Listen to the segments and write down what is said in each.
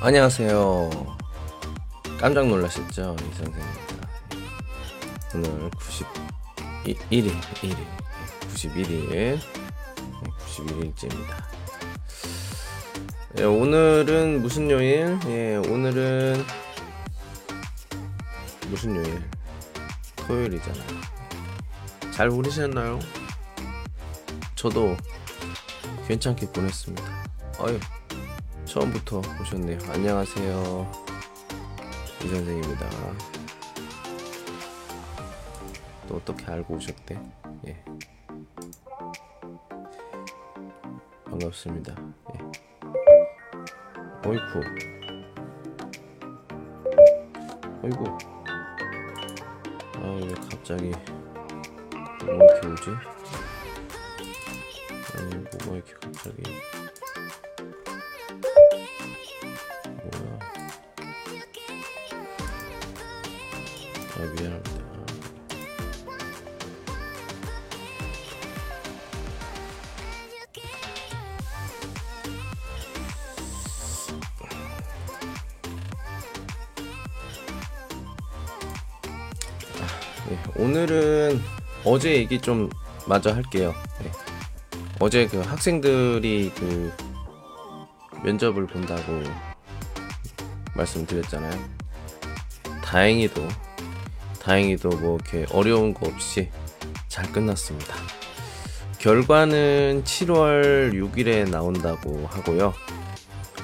안녕하세요. 깜짝 놀라셨죠? 이 선생입니다. 오늘 91일, 1일, 91일, 91일째입니다. 예, 오늘은 무슨 요일? 예, 오늘은 무슨 요일? 토요일이잖아요. 잘 보내셨나요? 저도 괜찮게 보냈습니다. 아유, 처음부터 오셨네요. 안녕하세요. 이 선생입니다. 또 어떻게 알고 오셨대? 예. 반갑습니다. 예. 어이쿠. 어이구. 아, 왜 갑자기 뭐 이렇게 오지? 아니, 뭐가 이렇게 갑자기. 어제 얘기 좀 마저 할게요. 네. 어제 그 학생들이 그 면접을 본다고 말씀드렸잖아요. 다행히도 다행히도 뭐 이렇게 어려운 거 없이 잘 끝났습니다. 결과는 7월 6일에 나온다고 하고요.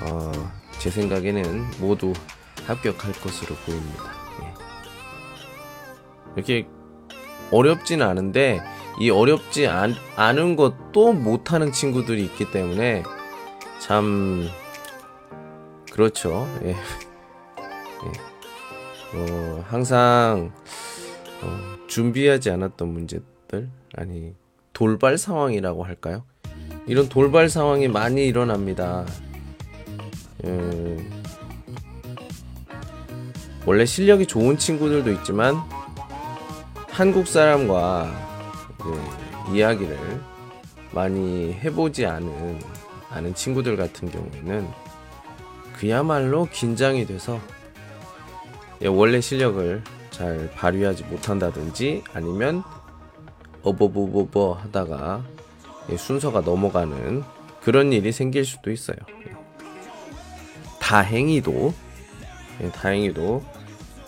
어, 제 생각에는 모두 합격할 것으로 보입니다. 예. 이렇게 어렵진 않은데 이 어렵지 않, 않은 것도 못하는 친구들이 있기 때문에 참 그렇죠. 예. 예. 어, 항상 어, 준비하지 않았던 문제들 아니 돌발 상황이라고 할까요? 이런 돌발 상황이 많이 일어납니다. 음, 원래 실력이 좋은 친구들도 있지만 한국 사람과 이제 이야기를 많이 해보지 않은 아는 친구들 같은 경우에는 그야말로 긴장이 돼서 예, 원래 실력을 잘 발휘하지 못한다든지 아니면 어버버버버 하다가 예, 순서가 넘어가는 그런 일이 생길 수도 있어요. 예. 다행히도 예, 다행히도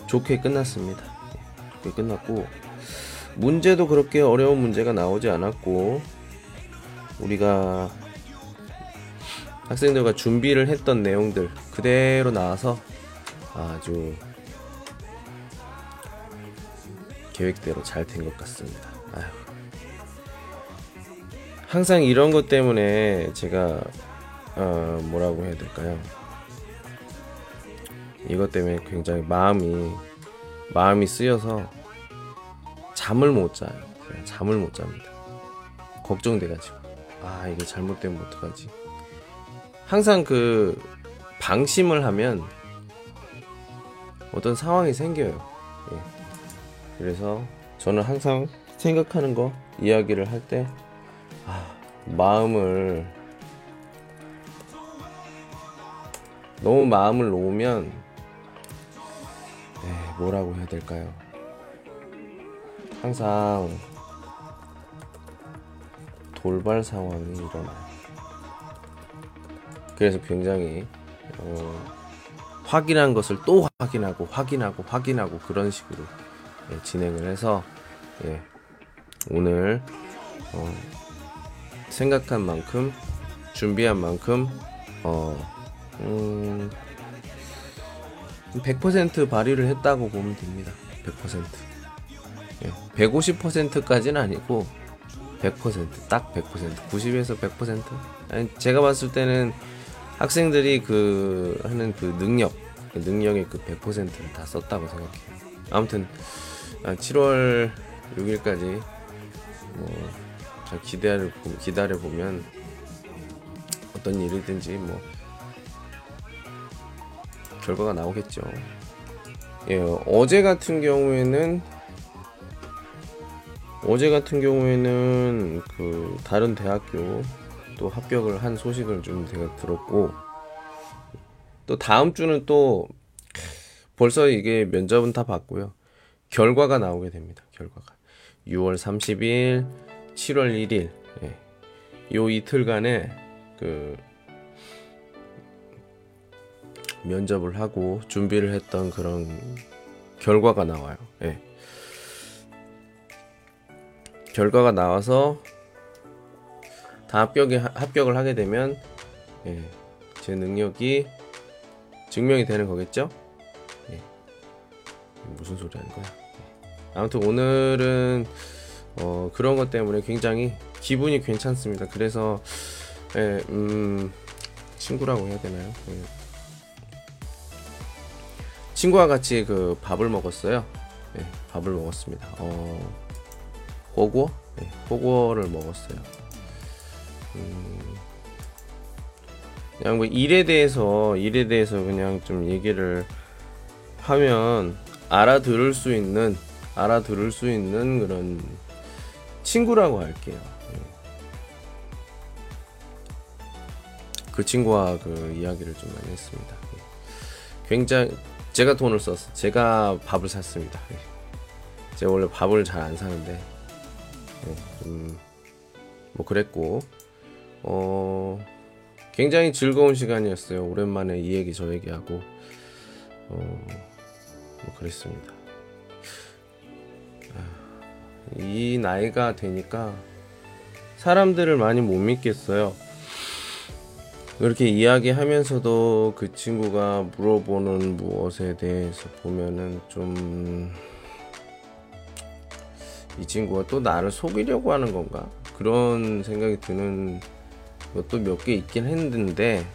좋게 끝났습니다. 끝났고 문제도 그렇게 어려운 문제가 나오지 않았고 우리가 학생들과 준비를 했던 내용들 그대로 나와서 아주 계획대로 잘 된 것 같습니다. 아휴. 항상 이런 것 때문에 제가 어, 뭐라고 해야 될까요? 이것 때문에 굉장히 마음이 마음이 쓰여서 잠을 못 자요. 그냥 잠을 못 잡니다. 걱정돼가지고 아 이게 잘못되면 어떡하지? 항상 그 방심을 하면 어떤 상황이 생겨요. 예. 그래서 저는 항상 생각하는 거 이야기를 할 때 아, 마음을 너무 마음을 놓으면 에, 뭐라고 해야 될까요? 항상 돌발 상황이 일어나요. 그래서 굉장히 어, 확인한 것을 또 확인하고 확인하고 확인하고 그런 식으로 예, 진행을 해서 예, 오늘 어, 생각한 만큼 준비한 만큼 어, 음, 100% 발휘를 했다고 보면 됩니다. 100%. 예, 150%까지는 아니고 100%딱 100%. 90에서 100%. 아니, 제가 봤을 때는 학생들이 그 하는 그 능력, 그 능력의 그 100%를 다 썼다고 생각해요. 아무튼 7월 6일까지 뭐잘 기다려 기다려 보면 어떤 일이든지 뭐 결과가 나오겠죠. 예, 어제 같은 경우에는 어제 같은 경우에는 그 다른 대학교 또 합격을 한 소식을 좀 제가 들었고 또 다음 주는 또 벌써 이게 면접은 다 봤고요. 결과가 나오게 됩니다. 결과가 6월 30일, 7월 1일 예. 요 이틀간에 그 면접을 하고 준비를 했던 그런 결과가 나와요. 예. 결과가 나와서 다 합격이 합격을 하게 되면 예, 제 능력이 증명이 되는 거겠죠? 예. 무슨 소리 하는 거야? 예. 아무튼 오늘은 어, 그런 것 때문에 굉장히 기분이 괜찮습니다. 그래서 예, 음, 친구라고 해야 되나요? 예. 친구와 같이 그 밥을 먹었어요. 예, 밥을 먹었습니다. 어, 호구어? 예, 호구어를 먹었어요. 음, 그냥 뭐 일에 대해서 일에 대해서 그냥 좀 얘기를 하면 알아들을 수 있는 알아들을 수 있는 그런 친구라고 할게요. 예. 그 친구와 그 이야기를 좀 많이 했습니다. 예. 굉장히 제가 돈을 썼어. 제가 밥을 샀습니다. 예. 제가 원래 밥을 잘 안 사는데 좀뭐 그랬고 어 굉장히 즐거운 시간이었어요. 오랜만에 이 얘기 저 얘기하고 어 뭐 그랬습니다. 아, 이 나이가 되니까 사람들을 많이 못 믿겠어요. 그렇게 이야기하면서도 그 친구가 물어보는 무엇에 대해서 보면은 좀 이 친구가 또 나를 속이려고 하는 건가 그런 생각이 드는 것도 몇 개 있긴 했는데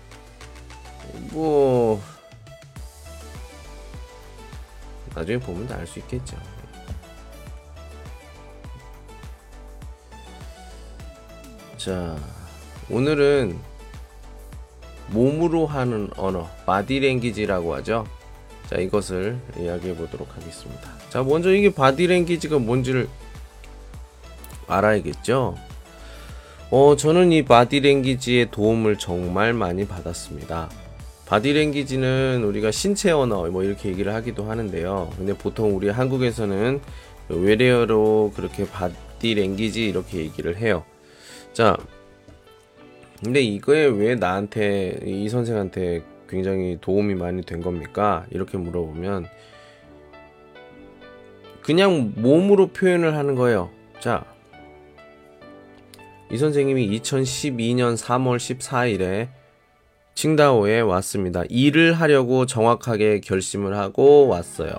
뭐 나중에 보면 다알수 있겠죠. 자 오늘은 몸으로 하는 언어, 바디랭귀지라고 하죠. 자, 이것을 이야기해 보도록 하겠습니다. 자, 먼저 이게 바디랭귀지가 뭔지를 알아야겠죠. 어, 저는 이 바디랭귀지의 도움을 정말 많이 받았습니다. 바디랭귀지는 우리가 신체 언어 뭐 이렇게 얘기를 하기도 하는데요. 근데 보통 우리 한국에서는 외래어로 그렇게 바디랭귀지 이렇게 얘기를 해요. 자, 근데 이거에 왜 나한테 이 선생한테 굉장히 도움이 많이 된 겁니까? 이렇게 물어보면 그냥 몸으로 표현을 하는 거예요. 자, 이 선생님이 2012년 3월 14일에 칭다오에 왔습니다. 일을 하려고 정확하게 결심을 하고 왔어요.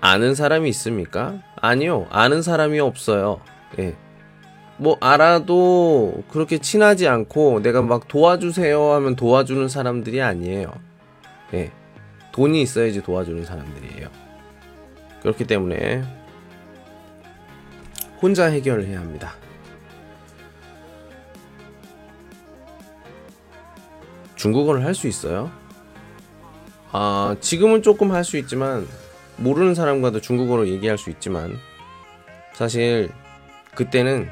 아는 사람이 있습니까? 아니요. 아는 사람이 없어요. 예. 뭐 알아도 그렇게 친하지 않고 내가 막 도와주세요 하면 도와주는 사람들이 아니에요. 예. 돈이 있어야지 도와주는 사람들이에요. 그렇기 때문에 혼자 해결을 해야 합니다. 중국어를 할 수 있어요? 아, 지금은 조금 할 수 있지만 모르는 사람과도 중국어로 얘기할 수 있지만 사실 그때는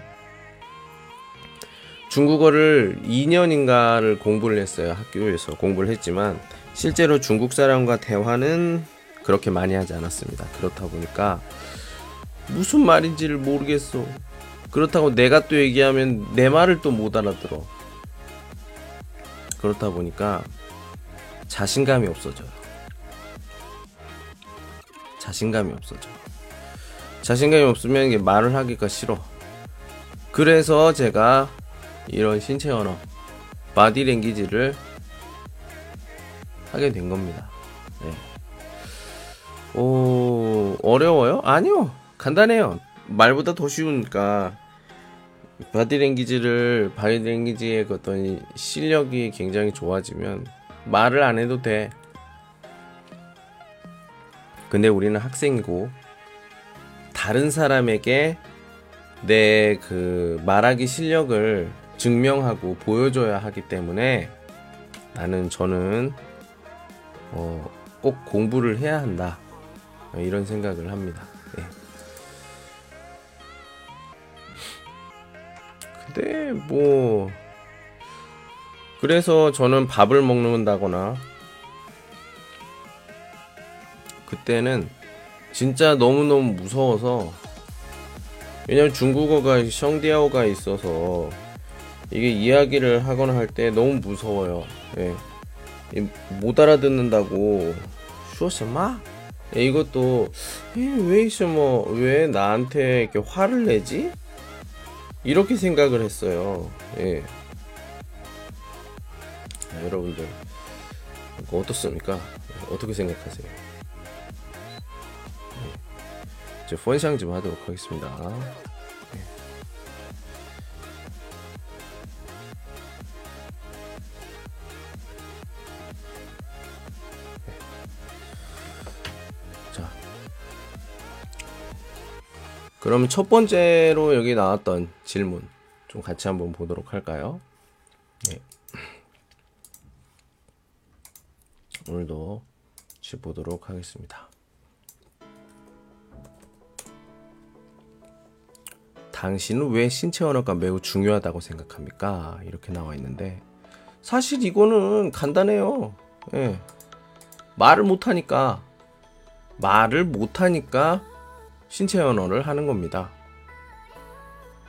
중국어를 2년인가를 공부를 했어요. 학교에서 공부를 했지만 실제로 중국 사람과 대화는 그렇게 많이 하지 않았습니다. 그렇다 보니까 무슨 말인지를 모르겠어. 그렇다고 내가 또 얘기하면 내 말을 또 못 알아들어. 그렇다 보니까 자신감이 없어져요. 자신감이 없어져. 자신감이 없으면 이게 말을 하기가 싫어. 그래서 제가 이런 신체 언어, 바디 랭귀지를 하게 된 겁니다. 네. 오, 어려워요? 아니요. 간단해요. 말보다 더 쉬우니까. 바디랭귀지를 바디랭귀지의 그 어떤 실력이 굉장히 좋아지면 말을 안 해도 돼. 근데 우리는 학생이고 다른 사람에게 내 그 말하기 실력을 증명하고 보여줘야 하기 때문에 나는 저는 어, 꼭 공부를 해야 한다 이런 생각을 합니다. 근데 뭐 그래서 저는 밥을 먹는다거나 그때는 진짜 너무너무 무서워서 왜냐면 중국어가 성디아오가 있어서 이게 이야기를 하거나 할 때 너무 무서워요. 예. 이- 못 알아듣는다고 슈어스마? 예, 이것도 왜什么왜 나한테 이렇게 화를 내지? 이렇게 생각을 했어요. 예. 자, 여러분들 어떻습니까? 어떻게 생각하세요? 예. 이제 펀샹 좀 하도록 하겠습니다. 그럼 첫 번째로 여기 나왔던 질문 좀 같이 한번 보도록 할까요? 네. 오늘도 같이 보도록 하겠습니다. 당신은 왜 신체 언어가 매우 중요하다고 생각합니까? 이렇게 나와 있는데 사실 이거는 간단해요. 예. 말을 못하니까 말을 못하니까 신체 언어를 하는 겁니다.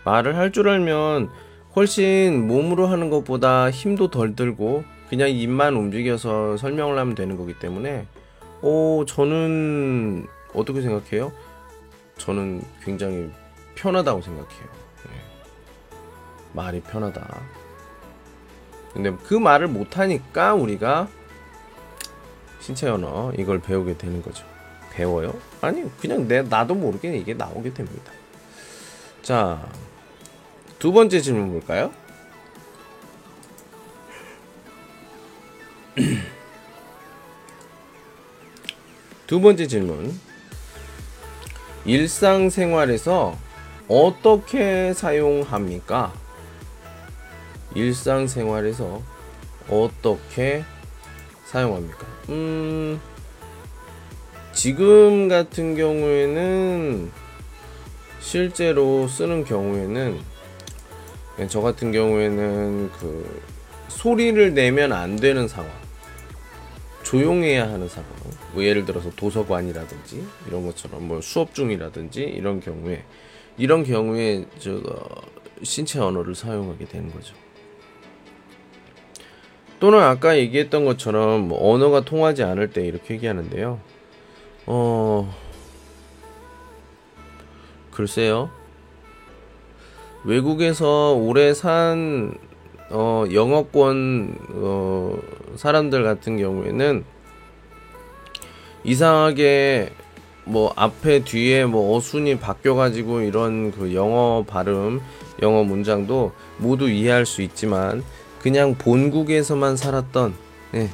말을 할 줄 알면 훨씬 몸으로 하는 것보다 힘도 덜 들고 그냥 입만 움직여서 설명을 하면 되는 거기 때문에 오 저는 어떻게 생각해요? 저는 굉장히 편하다고 생각해요. 예. 말이 편하다. 근데 그 말을 못하니까 우리가 신체 언어 이걸 배우게 되는 거죠. 배워요? 아니 그냥 내 나도 모르게 이게 나오게 됩니다. 자, 두 번째 질문 볼까요? 두 번째 질문. 일상생활에서 어떻게 사용합니까? 일상생활에서 어떻게 사용합니까? 음, 지금 같은 경우에는 실제로 쓰는 경우에는 저 같은 경우에는 그 소리를 내면 안 되는 상황 조용해야 하는 상황 뭐 예를 들어서 도서관이라든지 이런 것처럼 뭐 수업 중이라든지 이런 경우에 이런 경우에 저 신체 언어를 사용하게 되는 거죠. 또는 아까 얘기했던 것처럼 뭐 언어가 통하지 않을 때 이렇게 얘기하는데요. 어 글쎄요. 외국에서 오래 산 어, 영어권 어, 사람들 같은 경우에는 이상하게 뭐 앞에 뒤에 뭐 어순이 바뀌어 가지고 이런 그 영어 발음, 영어 문장도 모두 이해할 수 있지만 그냥 본국에서만 살았던 예,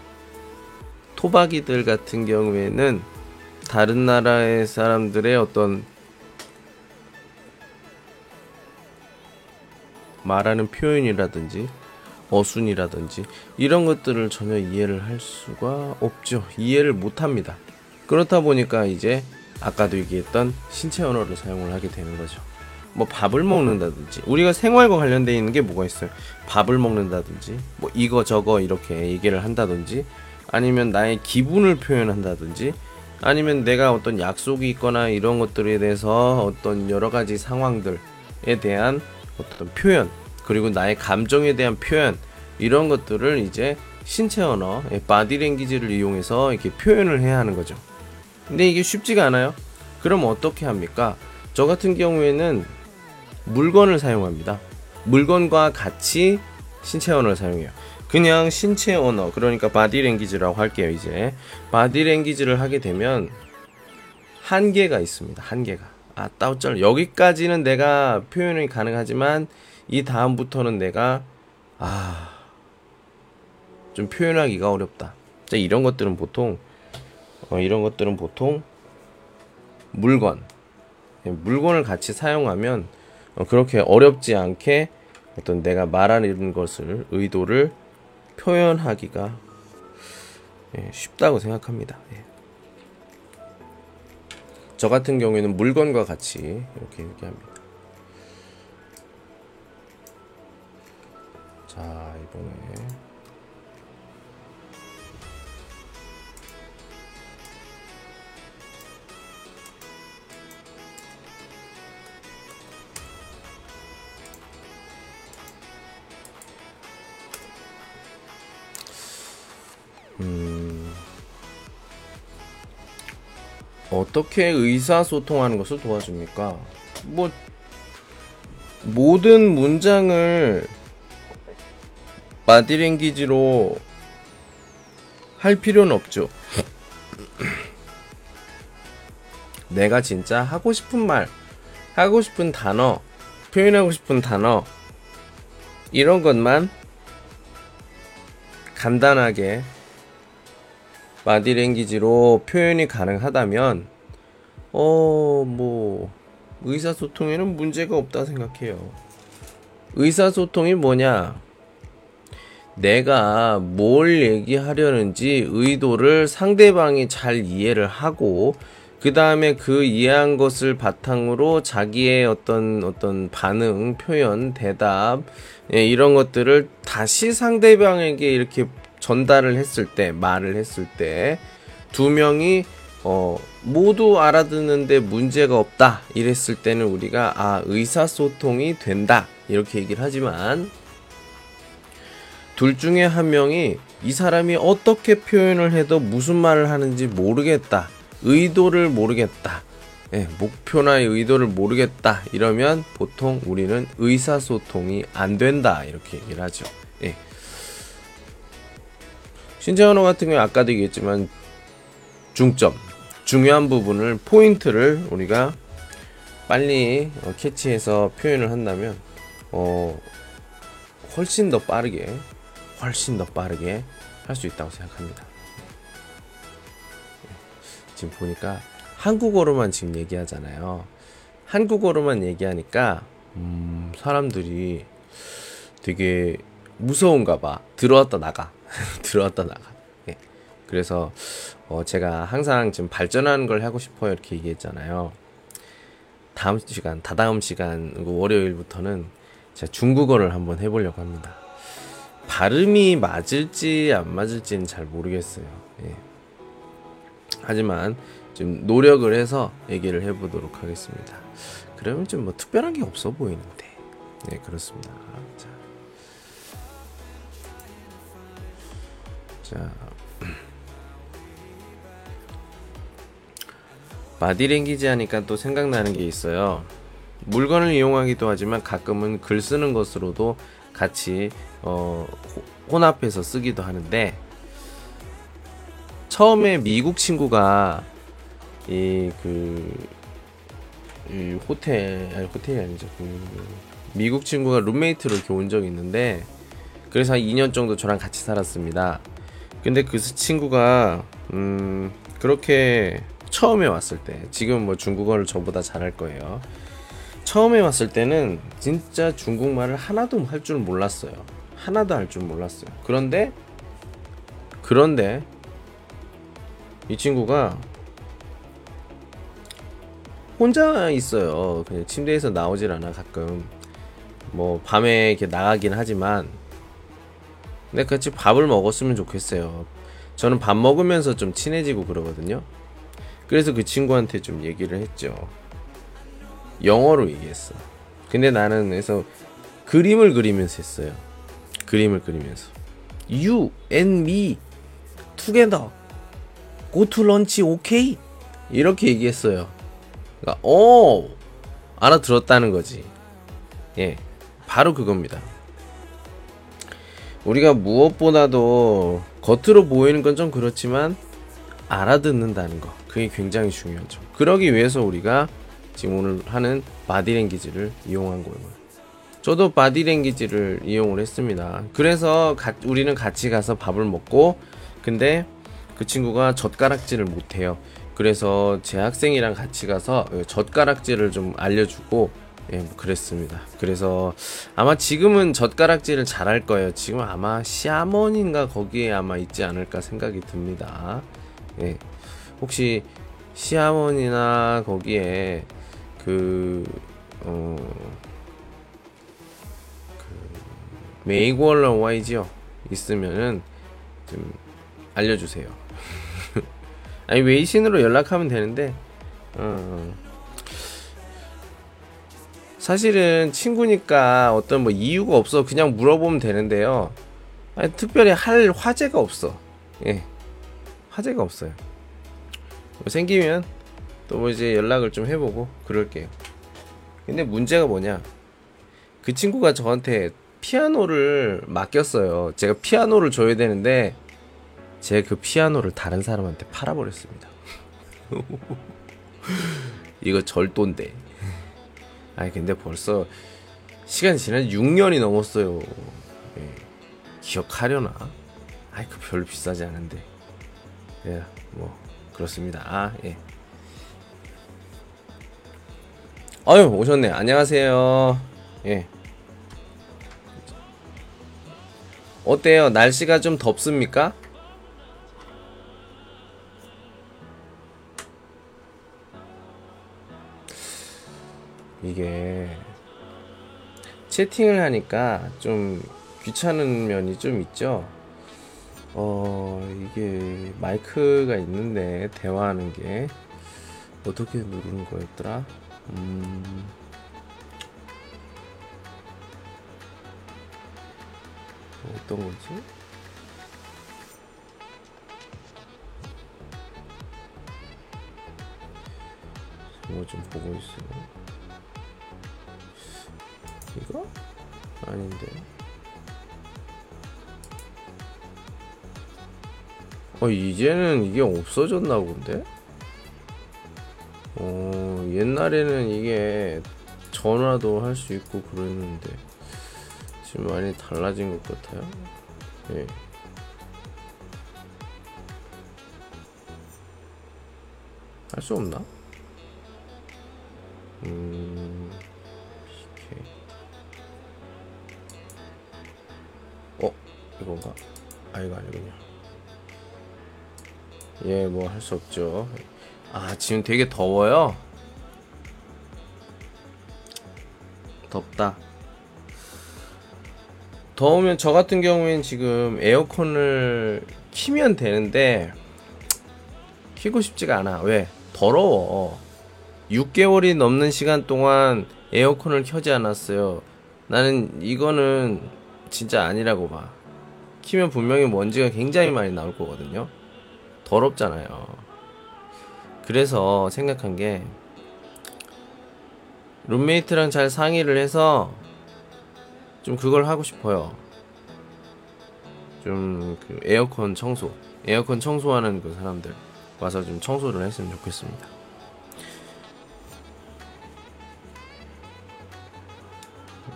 토박이들 같은 경우에는 다른 나라의 사람들의 어떤 말하는 표현이라든지 어순이라든지 이런 것들을 전혀 이해를 할 수가 없죠. 이해를 못 합니다. 그렇다 보니까 이제 아까도 얘기했던 신체 언어를 사용을 하게 되는 거죠. 뭐 밥을 먹는다든지 우리가 생활과 관련되어 있는 게 뭐가 있어요? 밥을 먹는다든지 뭐 이거 저거 이렇게 얘기를 한다든지 아니면 나의 기분을 표현한다든지 아니면 내가 어떤 약속이 있거나 이런 것들에 대해서 어떤 여러 가지 상황들에 대한 어떤 표현 그리고 나의 감정에 대한 표현 이런 것들을 이제 신체 언어 바디 랭귀지를 이용해서 이렇게 표현을 해야 하는 거죠. 근데 이게 쉽지가 않아요. 그럼 어떻게 합니까? 저 같은 경우에는 물건을 사용합니다. 물건과 같이 신체 언어를 사용해요. 그냥 신체 언어 그러니까 바디 랭귀지라고 할게요 이제. 바디 랭귀지를 하게 되면 한계가 있습니다 한계가. 아 따오쩔 여기까지는 내가 표현이 가능하지만 이 다음부터는 내가 아 좀 표현하기가 어렵다. 자 이런 것들은 보통 어, 이런 것들은 보통 물건. 예, 물건을 같이 사용하면 어, 그렇게 어렵지 않게 어떤 내가 말하는 것을 의도를 표현하기가 예, 쉽다고 생각합니다. 예. 저 같은 경우에는 물건과 같이 이렇게 얘기합니다. 자 이번에 음, 어떻게 의사소통하는 것을 도와줍니까? 뭐 모든 문장을 바디랭귀지로 할 필요는 없죠. 내가 진짜 하고 싶은 말, 하고 싶은 단어, 표현하고 싶은 단어, 이런 것만 간단하게 바디랭귀지로 표현이 가능하다면, 어, 뭐, 의사소통에는 문제가 없다 생각해요. 의사소통이 뭐냐? 내가 뭘 얘기하려는지 의도를 상대방이 잘 이해를 하고 그 다음에 그 이해한 것을 바탕으로 자기의 어떤 어떤 반응, 표현, 대답 예, 이런 것들을 다시 상대방에게 이렇게 전달을 했을 때 말을 했을 때 두 명이 어, 모두 알아듣는데 문제가 없다 이랬을 때는 우리가 아 의사소통이 된다 이렇게 얘기를 하지만 둘 중에 한 명이 이 사람이 어떻게 표현을 해도 무슨 말을 하는지 모르겠다. 의도를 모르겠다. 예, 목표나 의도를 모르겠다. 이러면 보통 우리는 의사소통이 안 된다. 이렇게 얘기를 하죠. 예. 언어 같은 경우 아까도 얘기했지만 중점, 중요한 부분을 포인트를 우리가 빨리 어, 캐치해서 표현을 한다면 어, 훨씬 더 빠르게 훨씬 더 빠르게 할 수 있다고 생각합니다. 지금 보니까 한국어로만 지금 얘기하잖아요. 한국어로만 얘기하니까 음, 사람들이 되게 무서운가 봐. 들어왔다 나가. 들어왔다 나가. 예. 그래서 어, 제가 항상 지금 발전하는 걸 하고 싶어요. 이렇게 얘기했잖아요. 다음 시간, 다다음 시간, 월요일부터는 제가 중국어를 한번 해보려고 합니다. 발음이 맞을지 안 맞을지는 잘 모르겠어요. 예. 하지만 좀 노력을 해서 얘기를 해보도록 하겠습니다. 그러면 좀 뭐 특별한 게 없어 보이는데. 네, 그렇습니다. 자. 자. 바디랭귀지 하니까 또 생각나는 게 있어요. 물건을 이용하기도 하지만 가끔은 글 쓰는 것으로도 같이 어, 혼합해서 쓰기도 하는데 처음에 미국 친구가 이그 이 호텔 아니 호텔이 아니죠 그 미국 친구가 룸메이트로 이렇게 온 적이 있는데 그래서 한 2년 정도 저랑 같이 살았습니다. 근데 그 친구가 음 그렇게 처음에 왔을 때 지금 뭐 중국어를 저보다 잘할 거예요. 처음에 왔을 때는 진짜 중국말을 하나도 할 줄 몰랐어요. 하나도 할 줄 몰랐어요. 그런데 그런데 이 친구가 혼자 있어요. 그냥 침대에서 나오질 않아 가끔. 뭐 밤에 이렇게 나가긴 하지만 근데 같이 밥을 먹었으면 좋겠어요. 저는 밥 먹으면서 좀 친해지고 그러거든요. 그래서 그 친구한테 좀 얘기를 했죠. 영어로 얘기했어. 근데 나는 그래서 그림을 그리면서 했어요. 그림을 그리면서. You and me together. Go to lunch, okay? 이렇게 얘기했어요. 그러니까, 어, 알아들었다는 거지. 예. 바로 그겁니다. 우리가 무엇보다도 겉으로 보이는 건 좀 그렇지만 알아듣는다는 거. 그게 굉장히 중요하죠. 그러기 위해서 우리가 지금 오늘 하는 바디랭귀지를 이용한 거예요. 저도 바디랭귀지를 이용을 했습니다. 그래서 가, 우리는 같이 가서 밥을 먹고 근데 그 친구가 젓가락질을 못해요. 그래서 제 학생이랑 같이 가서 젓가락질을 좀 알려주고 예, 뭐 그랬습니다. 그래서 아마 지금은 젓가락질을 잘할 거예요. 지금 아마 시아몬인가 거기에 아마 있지 않을까 생각이 듭니다. 예. 혹시 시아몬이나 거기에 그, 어, 그, 메이골러 와이지요? 있으면은 좀 알려주세요. 아니, 웨이신으로 연락하면 되는데, 어, 사실은 친구니까 어떤 뭐 이유가 없어 그냥 물어보면 되는데요. 아니, 특별히 할 화제가 없어. 예 화제가 없어요. 뭐 생기면 또 뭐 이제 연락을 좀 해보고 그럴게요. 근데 문제가 뭐냐? 그 친구가 저한테 피아노를 맡겼어요. 제가 피아노를 줘야 되는데 제가 그 피아노를 다른 사람한테 팔아버렸습니다. 이거 절도인데. 아니 근데 벌써 시간이 지난 6년이 넘었어요. 예. 기억하려나? 아이 그 별로 비싸지 않은데. 예, 뭐 그렇습니다. 아 예. 아유 오셨네. 안녕하세요. 예. 어때요? 날씨가 좀 덥습니까? 이게 채팅을 하니까 좀 귀찮은 면이 좀 있죠. 어, 이게 마이크가 있는데 대화하는 게 어떻게 누르는 거였더라? 음. 어떤 거지? 뭐좀 보고 있어요. 이거? 아닌데. 어, 이제는 이게 없어졌나 본데? 어, 옛날에는 이게 전화도 할 수 있고 그랬는데 지금 많이 달라진 것 같아요. 예. 할 수 없나? 음, 이건가? 아, 이거 아니군요. 예, 뭐 할 수 없죠. 아, 지금 되게 더워요. 덥다. 더우면 저 같은 경우엔 지금 에어컨을 키면 되는데 키고 싶지가 않아. 왜? 더러워. 6개월이 넘는 시간 동안 에어컨을 켜지 않았어요. 나는 이거는 진짜 아니라고 봐. 키면 분명히 먼지가 굉장히 많이 나올 거거든요. 더럽잖아요. 그래서 생각한 게 룸메이트랑 잘 상의를 해서 좀 그걸 하고 싶어요. 좀 그 에어컨 청소, 에어컨 청소하는 그 사람들 와서 좀 청소를 했으면 좋겠습니다.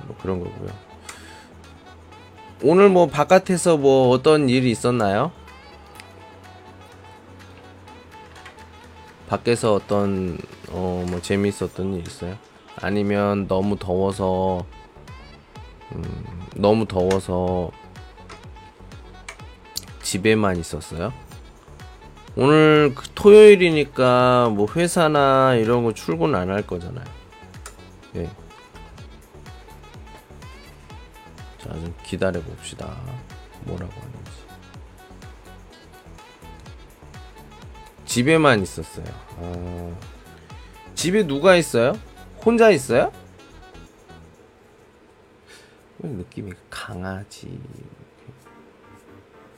뭐 그런 거고요. 오늘 뭐 바깥에서 뭐 어떤 일이 있었나요? 밖에서 어떤 어 뭐 재미있었던 일 있어요? 아니면 너무 더워서 음, 너무 더워서 집에만 있었어요? 오늘 그 토요일이니까 뭐 회사나 이런 거 출근 안 할 거잖아요. 예. 자, 좀 기다려 봅시다. 뭐라고 하는지. 집에만 있었어요. 아, 집에 누가 있어요? 혼자 있어요? 느낌이 강아지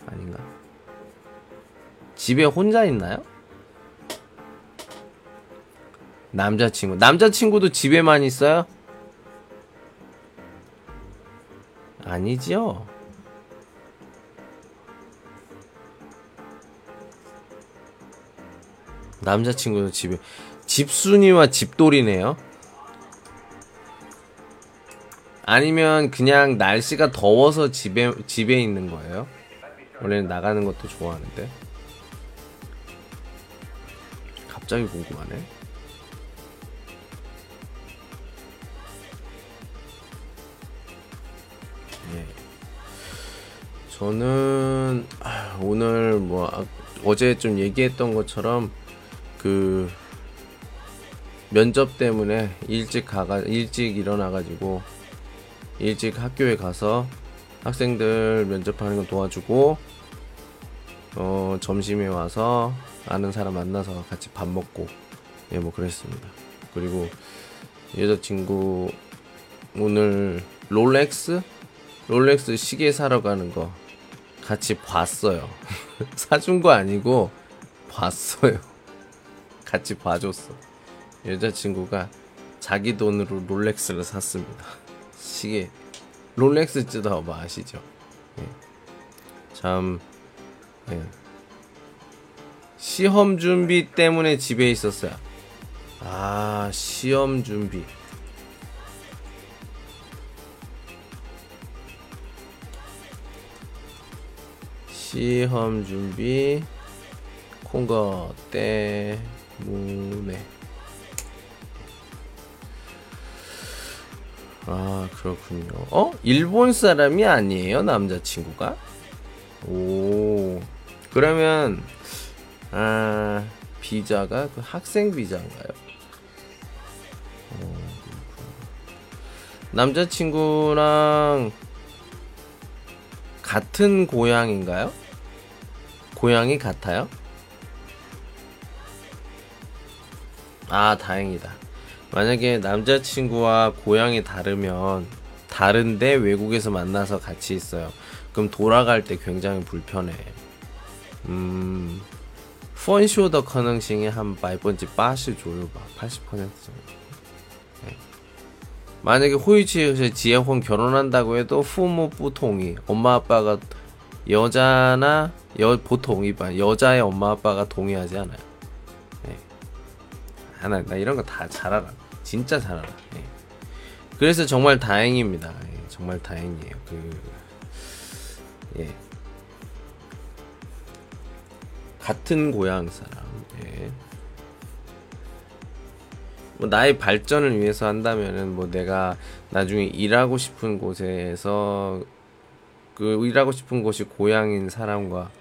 아닌가? 집에 혼자 있나요? 남자친구 남자친구도 집에만 있어요? 아니지요? 남자친구도 집에 집순이와 집돌이네요. 아니면 그냥 날씨가 더워서 집에 집에 있는 거예요? 원래는 나가는 것도 좋아하는데. 갑자기 궁금하네. 저는 아, 오늘 뭐 아, 어제 좀 얘기했던 것처럼 그 면접 때문에 일찍 가가 일찍 일어나 가지고 일찍 학교에 가서 학생들 면접하는 거 도와주고 어 점심에 와서 아는 사람 만나서 같이 밥 먹고 예 뭐 그랬습니다. 그리고 여자친구 오늘 롤렉스 롤렉스 시계 사러 가는 거 같이 봤어요. 사준 거 아니고 봤어요. 같이 봐줬어. 여자친구가 자기 돈으로 롤렉스를 샀습니다. 시계 롤렉스 뜯어봐 아시죠? 예. 참 예. 시험 준비 때문에 집에 있었어요. 아 시험 준비. 시험 준비 콩거 때문에 아 그렇군요. 어 일본 사람이 아니에요 남자친구가? 오 그러면 아 비자가 그 학생 비자인가요? 어, 남자친구랑 같은 고향인가요? 고양이 같아요? 아, 다행이다. 만약에 남자친구와 고향이 다르면 다른데 외국에서 만나서 같이 있어요. 그럼 돌아갈 때 굉장히 불편해. 음. 펀쇼더 커능싱이 한 말번지 빠시 조요봐. 80% 정도. 네. 만약에 호이치에서 지혜혼 결혼한다고 해도 후모 부통이 엄마 아빠가 여자나 여 보통 일반 여자의 엄마 아빠가 동의하지 않아요. 네. 하나 나 이런 거 다 잘 알아. 진짜 잘 알아. 네. 그래서 정말 다행입니다. 예, 정말 다행이에요. 그 예. 같은 고향 사람. 예. 뭐 나의 발전을 위해서 한다면은 뭐 내가 나중에 일하고 싶은 곳에서 그 일하고 싶은 곳이 고향인 사람과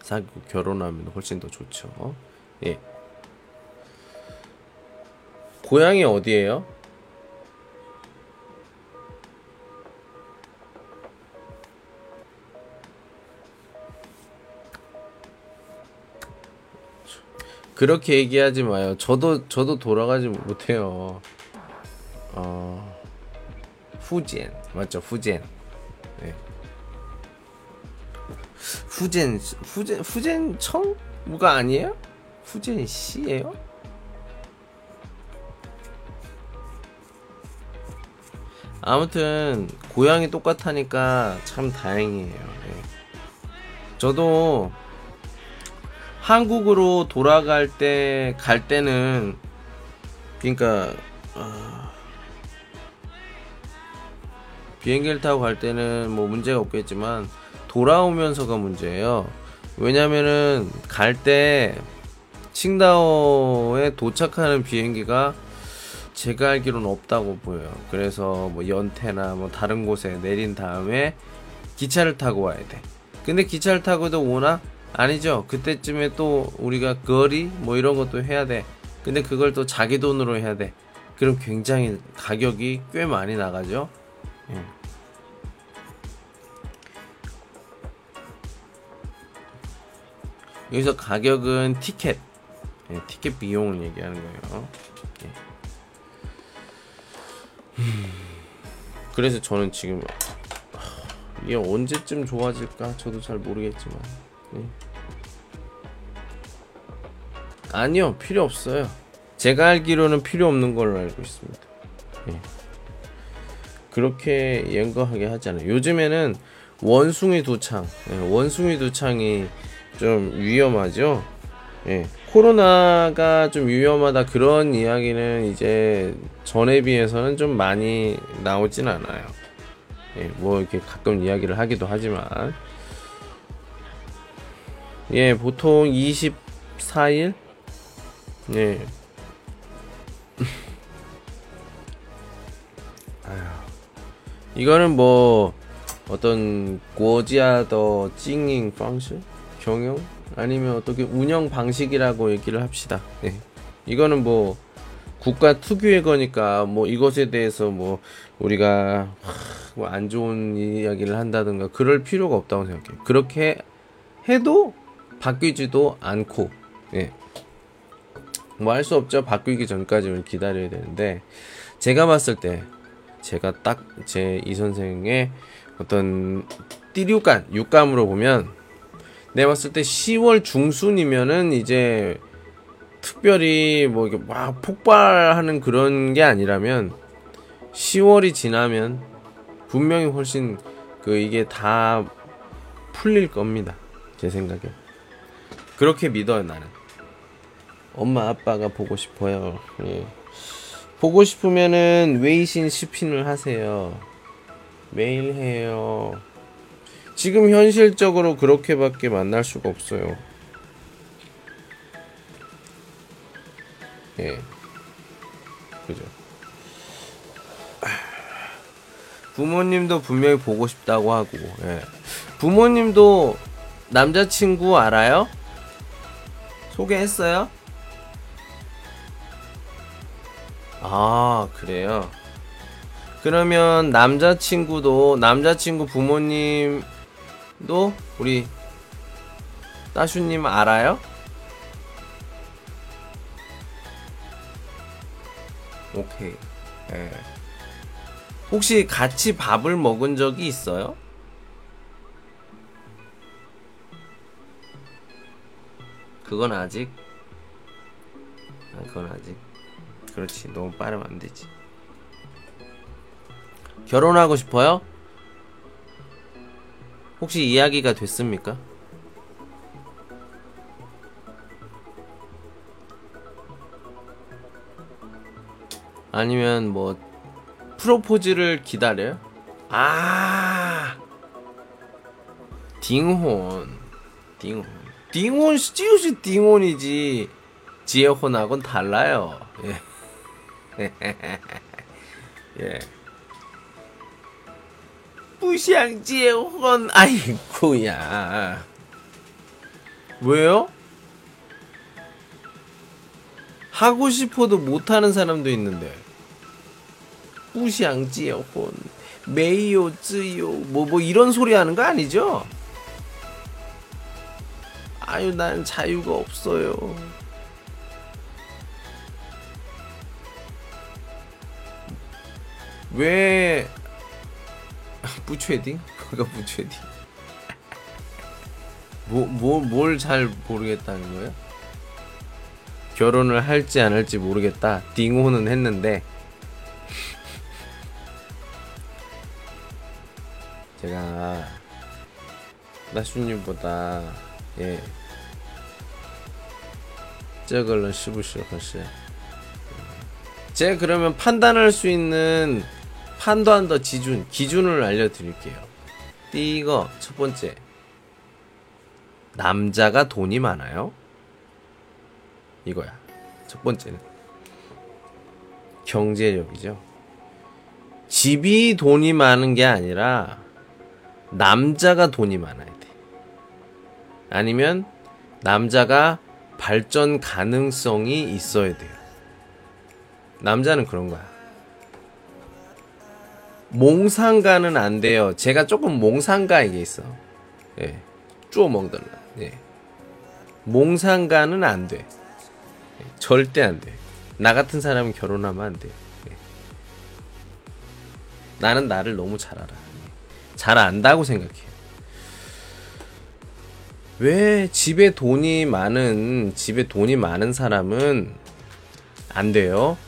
사귀고 결혼하면 훨씬 더 좋죠. 예. 고향이 어디예요? 그렇게 얘기하지 마요. 저도 저도 돌아가지 못해요. 어 후젠 맞죠? 후젠. 후젠 후젠 후젠 청무가 아니에요? 후젠 씨예요? 아무튼 고향이 똑같으니까 참 다행이에요. 네. 저도 한국으로 돌아갈 때 갈 때는 그러니까 어, 비행기를 타고 갈 때는 뭐 문제가 없겠지만 돌아오면서가 문제예요. 왜냐면은 갈 때 칭다오에 도착하는 비행기가 제가 알기로는 없다고 보여요. 그래서 뭐 연태나 뭐 다른 곳에 내린 다음에 기차를 타고 와야 돼. 근데 기차를 타고도 오나 아니죠. 그때쯤에 또 우리가 거리 뭐 이런 것도 해야 돼. 근데 그걸 또 자기 돈으로 해야 돼. 그럼 굉장히 가격이 꽤 많이 나가죠. 예. 여기서 가격은 티켓, 예, 티켓 비용을 얘기하는 거예요. 예. 그래서 저는 지금 이게 언제쯤 좋아질까 저도 잘 모르겠지만 네. 아니요 필요 없어요 제가 알기로는 필요 없는 걸로 알고 있습니다 네. 그렇게严格하게 하잖아요 요즘에는 원숭이 도창 네, 원숭이 도창이 좀 위험하죠 예, 코로나가 좀 위험하다 그런 이야기는 이제 전에 비해서는 좀 많이 나오진 않아요. 예, 뭐 이렇게 가끔 이야기를 하기도 하지만 예, 보통 24일? 예. 아휴. 이거는 뭐 어떤 고지아더 찡잉 방식 경영 아니면 어떻게 운영 방식이라고 얘기를 합시다. 예. 이거는 뭐 국가 특유의 거니까 뭐 이것에 대해서 뭐 우리가 뭐 안 좋은 이야기를 한다든가 그럴 필요가 없다고 생각해요. 그렇게 해도 바뀌지도 않고 예. 뭐 할 수 없죠. 바뀌기 전까지는 기다려야 되는데 제가 봤을 때 제가 딱 제 이 선생의 어떤 띠류간 육감으로 보면 내가 봤을 때 10월 중순이면은 이제 특별히 뭐 이게 막 폭발하는 그런 게 아니라면 10월이 지나면 분명히 훨씬 그 이게 다 풀릴 겁니다. 제 생각에. 그렇게 믿어요, 나는. 엄마 아빠가 보고 싶어요. 예. 보고 싶으면은 웨이신 스핀을 하세요. 매일 해요. 지금 현실적으로 그렇게밖에 만날 수가 없어요. 예. 그죠. 부모님도 분명히 보고 싶다고 하고, 예. 부모님도 남자친구 알아요? 소개했어요? 아, 그래요? 그러면 남자친구도, 남자친구 부모님 도 우리 따슈님 알아요? 오케이. 예. 혹시 같이 밥을 먹은 적이 있어요? 그건 아직 아, 그건 아직 그렇지 너무 빠르면 안 되지 결혼하고 싶어요? 혹시 이야기가 됐습니까? 아니면 뭐 프로포즈를 기다려요? 아 딩혼 딩혼 딩혼 still 딩혼이지 지혜혼하고는 달라요 예. 예. 부샹지의 헌 아이쿠야 왜요? 하고 싶어도 못하는 사람도 있는데 부샹지의 헌 메이요 쯔요 뭐뭐 이런 소리 하는 거 아니죠? 아유 난 자유가 없어요 왜 부채딩? 뭐가 부채딩? 뭐, 뭐뭘잘 모르겠다는 거예요? 결혼을 할지 안 할지 모르겠다. 딩호는 했는데 제가 나순님보다 예 저걸로 15시로 갔어요. 제 그러면 판단할 수 있는 판단 더 기준 기준을 알려드릴게요. 띠거 첫 번째 남자가 돈이 많아요. 이거야. 첫 번째는 경제력이죠. 집이 돈이 많은 게 아니라 남자가 돈이 많아야 돼. 아니면 남자가 발전 가능성이 있어야 돼요. 남자는 그런 거야. 몽상가는 안 돼요. 제가 조금 몽상가 이게 있어. 예. 쪼 먹달라. 예. 몽상가는 안 돼. 예. 절대 안 돼. 나 같은 사람은 결혼하면 안 돼. 예. 나는 나를 너무 잘 알아. 잘 안다고 생각해요. 왜 집에 돈이 많은 집에 돈이 많은 사람은 안 돼요.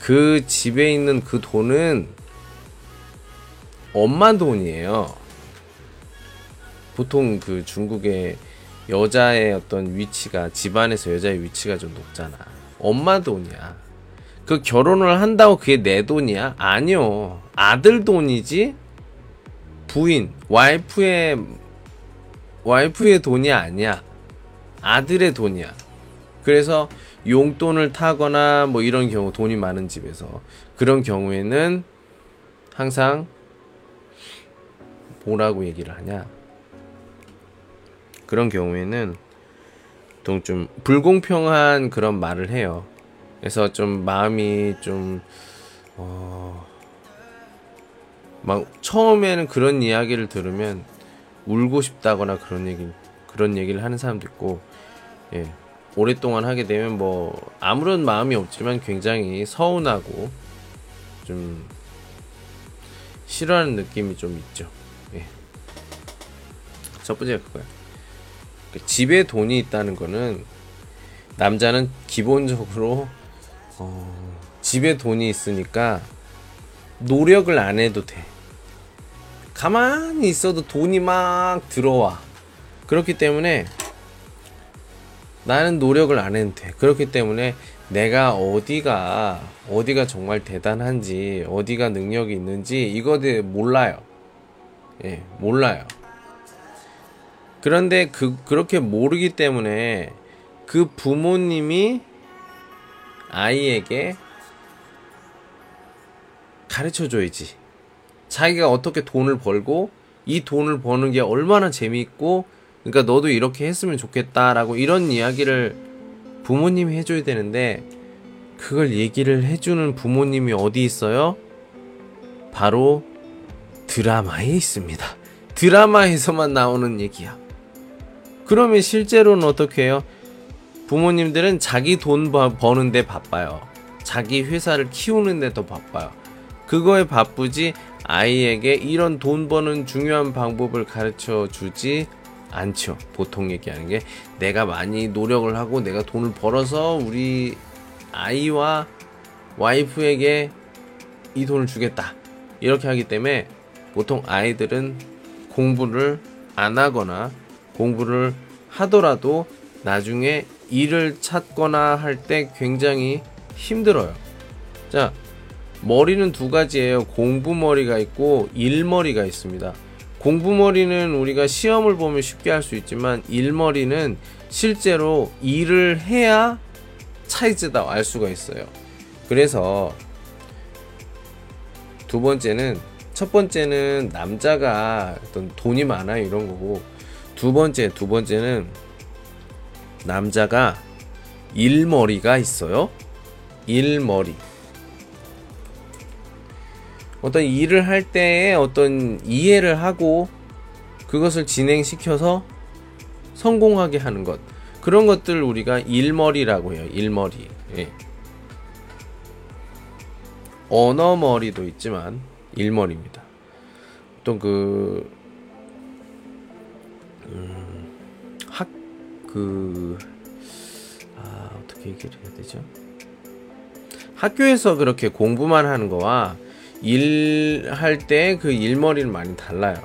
그 집에 있는 그 돈은 엄마 돈이에요. 보통 그 중국의 여자의 어떤 위치가 집안에서 여자의 위치가 좀 높잖아. 엄마 돈이야. 그 결혼을 한다고 그게 내 돈이야? 아니요. 아들 돈이지. 부인, 와이프의 와이프의 돈이 아니야. 아들의 돈이야. 그래서 용돈을 타거나 뭐 이런 경우 돈이 많은 집에서 그런 경우에는 항상 뭐라고 얘기를 하냐? 그런 경우에는 좀 불공평한 그런 말을 해요. 그래서 좀 마음이 좀 어... 막 처음에는 그런 이야기를 들으면 울고 싶다거나 그런 얘기 그런 얘기를 하는 사람도 있고 예. 오랫동안 하게 되면 뭐 아무런 마음이 없지만 굉장히 서운하고 좀 싫어하는 느낌이 좀 있죠. 예. 첫 번째가 그거야. 그 집에 돈이 있다는 거는 남자는 기본적으로 어, 집에 돈이 있으니까 노력을 안 해도 돼. 가만히 있어도 돈이 막 들어와. 그렇기 때문에 나는 노력을 안 해도 돼. 그렇기 때문에 내가 어디가 어디가 정말 대단한지 어디가 능력이 있는지 이거에 몰라요. 예, 몰라요. 그런데 그 그렇게 모르기 때문에 그 부모님이 아이에게 가르쳐 줘야지. 자기가 어떻게 돈을 벌고 이 돈을 버는 게 얼마나 재미있고 그러니까 너도 이렇게 했으면 좋겠다라고 이런 이야기를 부모님이 해줘야 되는데 그걸 얘기를 해주는 부모님이 어디 있어요? 바로 드라마에 있습니다. 드라마에서만 나오는 얘기야. 그러면 실제로는 어떻게 해요? 부모님들은 자기 돈 버는데 바빠요. 자기 회사를 키우는데 더 바빠요. 그거에 바쁘지 아이에게 이런 돈 버는 중요한 방법을 가르쳐 주지 않죠. 보통 얘기하는 게 내가 많이 노력을 하고 내가 돈을 벌어서 우리 아이와 와이프에게 이 돈을 주겠다. 이렇게 하기 때문에 보통 아이들은 공부를 안 하거나 공부를 하더라도 나중에 일을 찾거나 할 때 굉장히 힘들어요. 자, 머리는 두 가지예요. 공부머리가 있고 일머리가 있습니다. 공부머리는 우리가 시험을 보면 쉽게 할 수 있지만 일머리는 실제로 일을 해야 차이즈다 알 수가 있어요. 그래서 두 번째는 첫 번째는 남자가 어떤 돈이 많아 이런 거고 두 번째 두 번째는 남자가 일머리가 있어요. 일머리. 어떤 일을 할 때에 어떤 이해를 하고 그것을 진행시켜서 성공하게 하는 것. 그런 것들 우리가 일머리라고 해요. 일머리. 예. 언어머리도 있지만 일머리입니다. 또 그, 음, 학, 그, 아, 어떻게 얘기를 해야 되죠? 학교에서 그렇게 공부만 하는 거와 일할 때 그 일머리는 많이 달라요.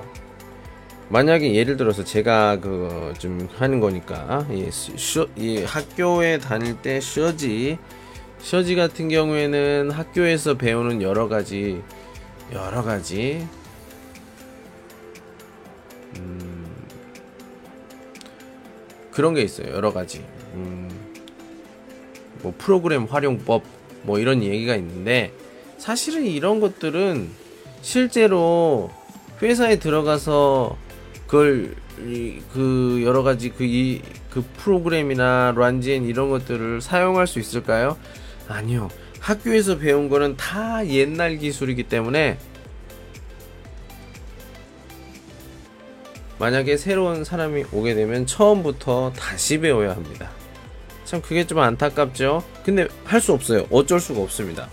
만약에 예를 들어서 제가 그 좀 하는 거니까 예, 슈, 이 학교에 다닐 때 셔지 셔지 같은 경우에는 학교에서 배우는 여러 가지 여러 가지 그런 게 있어요. 여러 가지 음, 뭐 프로그램 활용법 뭐 이런 얘기가 있는데 사실은 이런 것들은 실제로 회사에 들어가서 그걸 그 여러 가지 그 이 그 프로그램이나 란지엔 이런 것들을 사용할 수 있을까요? 아니요. 학교에서 배운 거는 다 옛날 기술이기 때문에 만약에 새로운 사람이 오게 되면 처음부터 다시 배워야 합니다. 참 그게 좀 안타깝죠? 근데 할 수 없어요. 어쩔 수가 없습니다.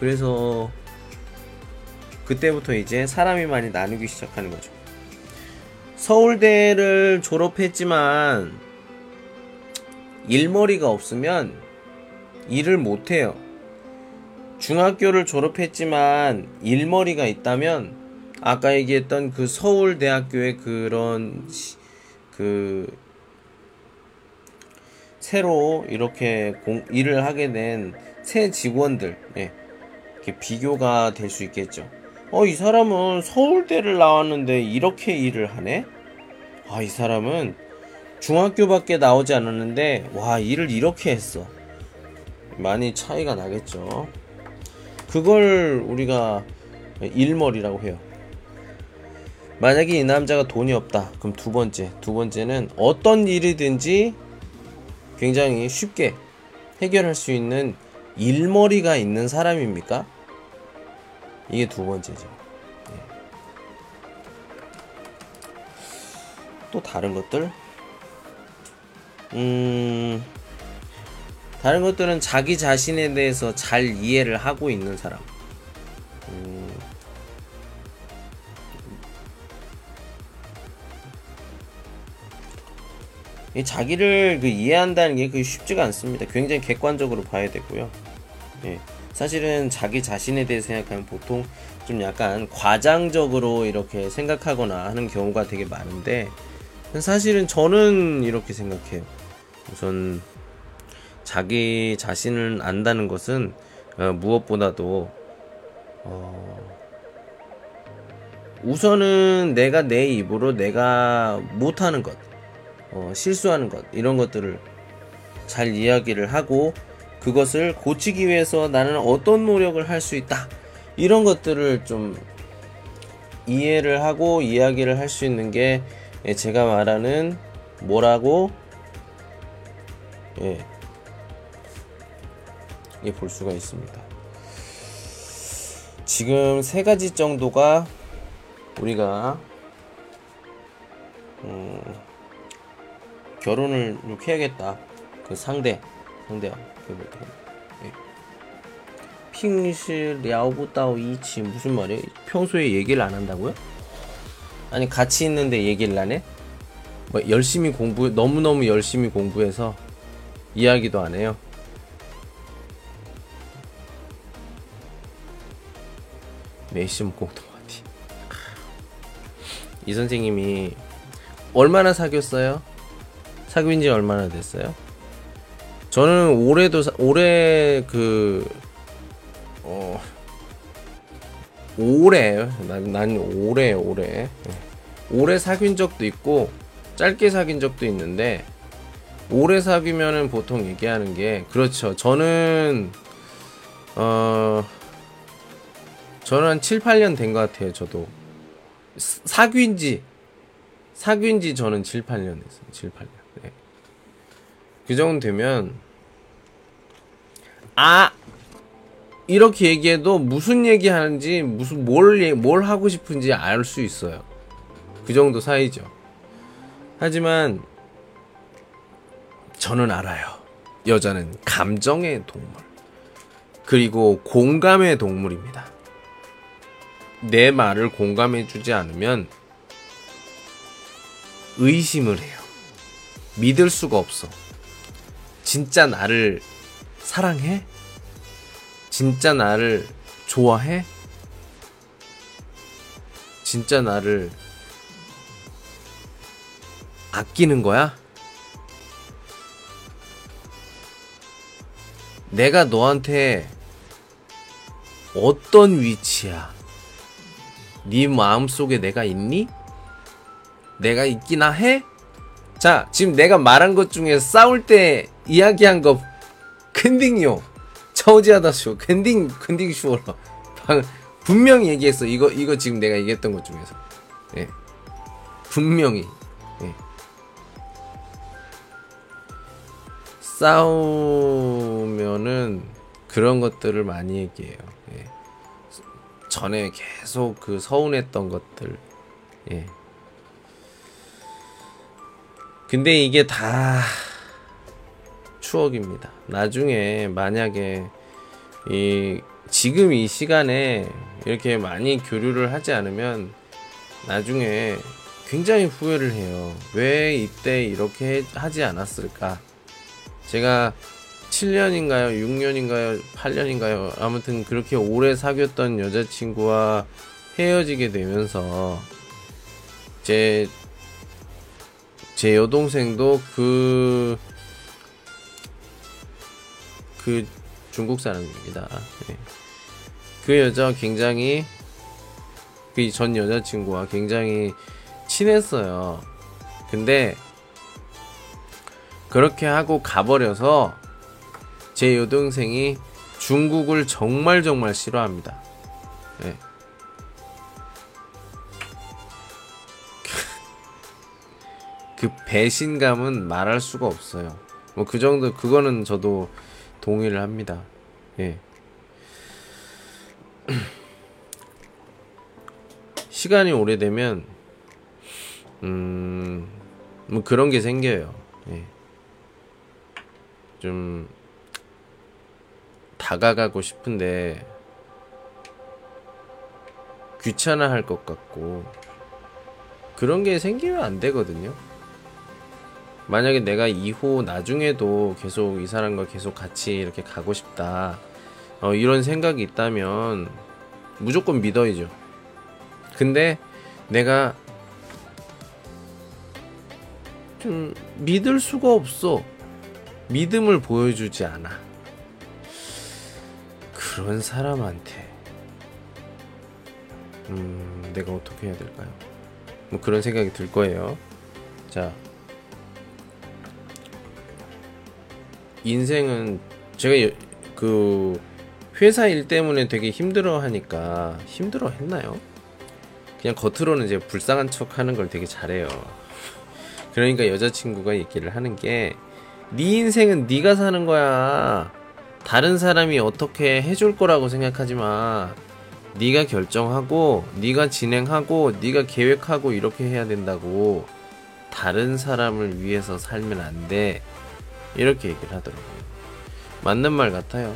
그래서 그때부터 이제 사람이 많이 나누기 시작하는 거죠. 서울대를 졸업했지만 일머리가 없으면 일을 못해요. 중학교를 졸업했지만 일머리가 있다면 아까 얘기했던 그 서울대학교의 그런 그 새로 이렇게 공, 일을 하게 된 새 직원들 예, 이렇게 비교가 될 수 있겠죠. 어, 이 사람은 서울대를 나왔는데 이렇게 일을 하네? 아, 이 사람은 중학교밖에 나오지 않았는데, 와, 일을 이렇게 했어. 많이 차이가 나겠죠. 그걸 우리가 일머리라고 해요. 만약에 이 남자가 돈이 없다. 그럼 두 번째. 두 번째는 어떤 일이든지 굉장히 쉽게 해결할 수 있는 일머리가 있는 사람입니까? 이게 두 번째죠. 예. 또 다른 것들? 음, 다른 것들은 자기 자신에 대해서 잘 이해를 하고 있는 사람. 음, 자기를 그 이해한다는 게 그 쉽지가 않습니다. 굉장히 객관적으로 봐야 되고요. 예. 사실은 자기 자신에 대해 생각하면 보통 좀 약간 과장적으로 이렇게 생각하거나 하는 경우가 되게 많은데 사실은 저는 이렇게 생각해요. 우선 자기 자신을 안다는 것은 어, 무엇보다도 어, 우선은 내가 내 입으로 내가 못하는 것, 어, 실수하는 것 이런 것들을 잘 이야기를 하고 그것을 고치기 위해서 나는 어떤 노력을 할 수 있다. 이런 것들을 좀 이해를 하고 이야기를 할 수 있는 게 예, 제가 말하는 뭐라고? 예, 예, 볼 수가 있습니다. 지금 세 가지 정도가 우리가 음, 결혼을 이렇게 해야겠다. 그 상대, 상대야. 그 뭐 예. 핑시 랴오부다오 이치 무슨 말이에요? 평소에 얘기를 안 한다고요? 아니 같이 있는데 얘기를 안 해? 뭐 열심히 공부 너무 너무 열심히 공부해서 이야기도 안 해요. 메시모 공동화티. 이 선생님이 얼마나 사귀었어요? 사귄 지 얼마나 됐어요? 저는 올해도 사, 올해 그 어, 올해 난, 난 올해 올해 올해 사귄 적도 있고 짧게 사귄 적도 있는데 오래 사귀면은 보통 얘기하는 게 그렇죠. 저는 어 저는 한 7, 8년 된 것 같아요. 저도 사귄 지 사귄 지 저는 7, 8년 됐어요. 7, 8년. 네. 그 정도 되면 아 이렇게 얘기해도 무슨 얘기 하는지 무슨 뭘, 뭘 하고 싶은지 알 수 있어요. 그 정도 사이죠. 하지만 저는 알아요. 여자는 감정의 동물. 그리고 공감의 동물입니다. 내 말을 공감해주지 않으면 의심을 해요. 믿을 수가 없어. 진짜 나를 사랑해? 진짜 나를 좋아해? 진짜 나를 아끼는 거야? 내가 너한테 어떤 위치야? 네 마음속에 내가 있니? 내가 있기나 해? 자, 지금 내가 말한 것 중에 싸울 때 이야기한 거 肯定有. 吵架的时候. 肯定 肯定 说了. 분명히 얘기했어. 이거 이거 지금 내가 얘기했던 것 중에서. 예. 분명히. 예. 싸우면은 그런 것들을 많이 얘기해요. 예. 전에 계속 그 서운했던 것들. 예. 근데 이게 다 추억입니다. 나중에 만약에 이 지금 이 시간에 이렇게 많이 교류를 하지 않으면 나중에 굉장히 후회를 해요. 왜 이때 이렇게 하지 않았을까? 제가 7년인가요? 6년인가요? 8년인가요? 아무튼 그렇게 오래 사귀었던 여자친구와 헤어지게 되면서 제, 제 여동생도 그, 그 중국 사람입니다. 네. 그 여자 굉장히 그 전 여자친구와 굉장히 친했어요. 근데 그렇게 하고 가버려서 제 여동생이 중국을 정말 정말 싫어합니다. 그 배신감은 말할 수가 없어요. 뭐 그 정도 그거는 저도 동의를 합니다. 예. 시간이 오래되면 음, 뭐 그런 게 생겨요. 예. 좀 다가가고 싶은데 귀찮아 할 것 같고 그런 게 생기면 안 되거든요. 만약에 내가 이후 나중에도 계속 이 사람과 계속 같이 이렇게 가고 싶다. 어, 이런 생각이 있다면 무조건 믿어야죠. 근데 내가 좀 믿을 수가 없어. 믿음을 보여주지 않아. 그런 사람한테 음, 내가 어떻게 해야 될까요? 뭐 그런 생각이 들 거예요. 자, 인생은 제가 여- 그 회사 일 때문에 되게 힘들어 하니까 힘들어 했나요? 그냥 겉으로는 이제 불쌍한 척 하는 걸 되게 잘해요. 그러니까 여자친구가 얘기를 하는 게 네 인생은 네가 사는 거야. 다른 사람이 어떻게 해줄 거라고 생각하지 마. 네가 결정하고 네가 진행하고 네가 계획하고 이렇게 해야 된다고. 다른 사람을 위해서 살면 안 돼. 이렇게 얘기를 하더라고요. 맞는 말 같아요.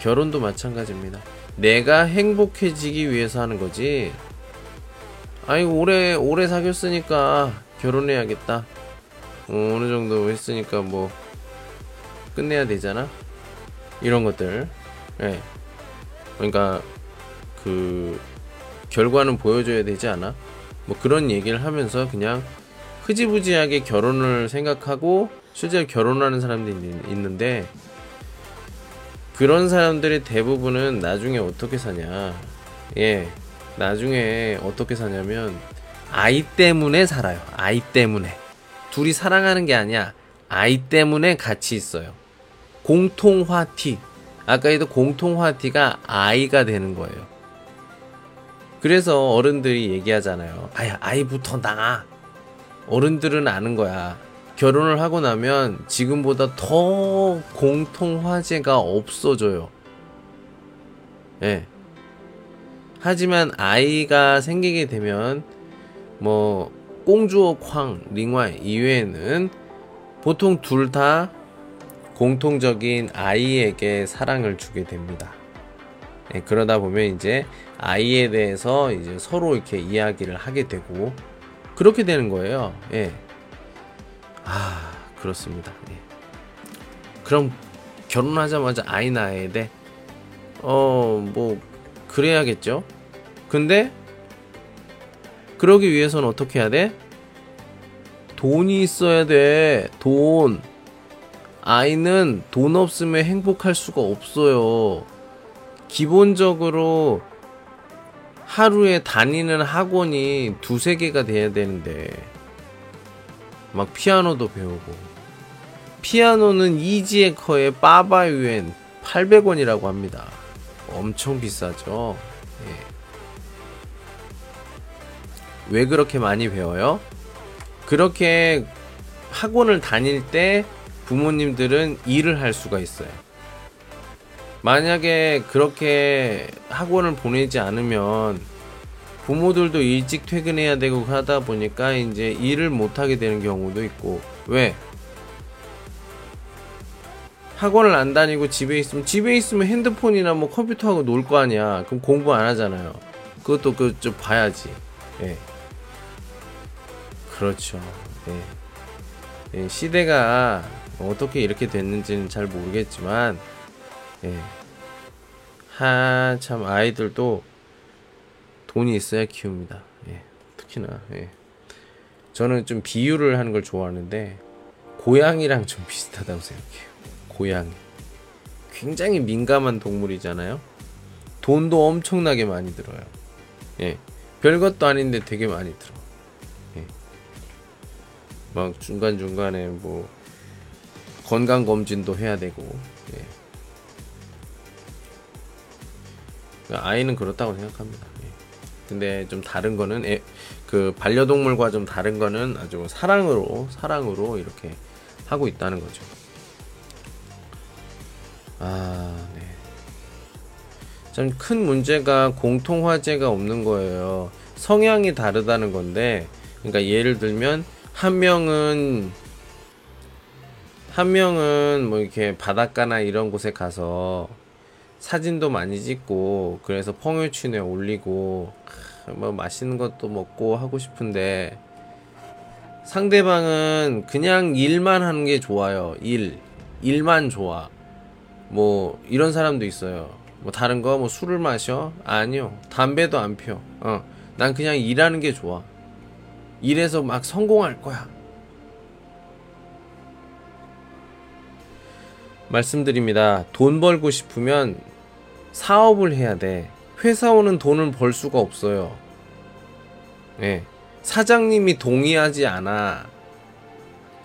결혼도 마찬가지입니다. 내가 행복해지기 위해서 하는 거지. 아이고 오래 오래 사귀었으니까 결혼해야겠다. 어, 어느 정도 했으니까 뭐 끝내야 되잖아. 이런 것들. 예. 그러니까 그 결과는 보여줘야 되지 않아? 뭐 그런 얘기를 하면서 그냥 흐지부지하게 결혼을 생각하고 실제로 결혼하는 사람들이 있- 있는데 그런 사람들의 대부분은 나중에 어떻게 사냐. 예. 나중에 어떻게 사냐면 아이 때문에 살아요. 아이 때문에. 둘이 사랑하는 게 아니야. 아이 때문에 같이 있어요. 공통화티. 아까에도 공통화티가 아이가 되는 거예요. 그래서 어른들이 얘기하잖아요. 아야, 아이부터 낳아. 어른들은 아는 거야. 결혼을 하고 나면 지금보다 더 공통 화제가 없어져요. 예. 하지만 아이가 생기게 되면 뭐 꽁주어 쾅 링와이 이외에는 보통 둘 다 공통적인 아이에게 사랑을 주게 됩니다. 예, 그러다 보면 이제 아이에 대해서 이제 서로 이렇게 이야기를 하게 되고 그렇게 되는 거예요. 예. 아, 그렇습니다. 예. 그럼 결혼하자마자 아이 낳아야 돼? 어, 뭐, 그래야겠죠? 근데, 그러기 위해서는 어떻게 해야 돼? 돈이 있어야 돼. 돈. 아이는 돈 없으면 행복할 수가 없어요. 기본적으로 하루에 다니는 학원이 두세 개가 돼야 되는데, 막 피아노도 배우고, 피아노는 이지에커의 빠바유엔 800원이라고 합니다. 엄청 비싸죠. 예. 왜 그렇게 많이 배워요? 그렇게 학원을 다닐 때 부모님들은 일을 할 수가 있어요. 만약에 그렇게 학원을 보내지 않으면 부모들도 일찍 퇴근해야 되고 하다 보니까 이제 일을 못 하게 되는 경우도 있고 왜? 학원을 안 다니고 집에 있으면 집에 있으면 핸드폰이나 뭐 컴퓨터하고 놀 거 아니야. 그럼 공부 안 하잖아요. 그것도 그 좀 봐야지. 예. 그렇죠. 예. 예, 시대가 어떻게 이렇게 됐는지는 잘 모르겠지만 예. 한참 아이들도 돈이 있어야 키웁니다. 예. 특히나 예. 저는 좀 비유를 하는 걸 좋아하는데 고양이랑 좀 비슷하다고 생각해요. 고양이. 굉장히 민감한 동물이잖아요. 돈도 엄청나게 많이 들어요. 예. 별것도 아닌데 되게 많이 들어. 예. 막 중간 중간에 뭐 건강 검진도 해야 되고. 예. 아이는 그렇다고 생각합니다. 예. 근데 좀 다른 거는 애, 그 반려동물과 좀 다른 거는 아주 사랑으로 사랑으로 이렇게 하고 있다는 거죠. 아, 네. 참 큰 문제가 공통 화제가 없는 거예요. 성향이 다르다는 건데, 그러니까 예를 들면 한 명은 한 명은 뭐 이렇게 바닷가나 이런 곳에 가서 사진도 많이 찍고 그래서 펑유춘에 올리고 뭐 맛있는 것도 먹고 하고 싶은데 상대방은 그냥 일만 하는 게 좋아요. 일. 일만 좋아. 뭐 이런 사람도 있어요. 뭐 다른 거 뭐 술을 마셔? 아니요. 담배도 안 펴. 어. 난 그냥 일하는 게 좋아. 일해서 막 성공할 거야. 말씀드립니다. 돈 벌고 싶으면 사업을 해야 돼. 회사원은 돈을 벌 수가 없어요. 예. 사장님이 동의하지 않아.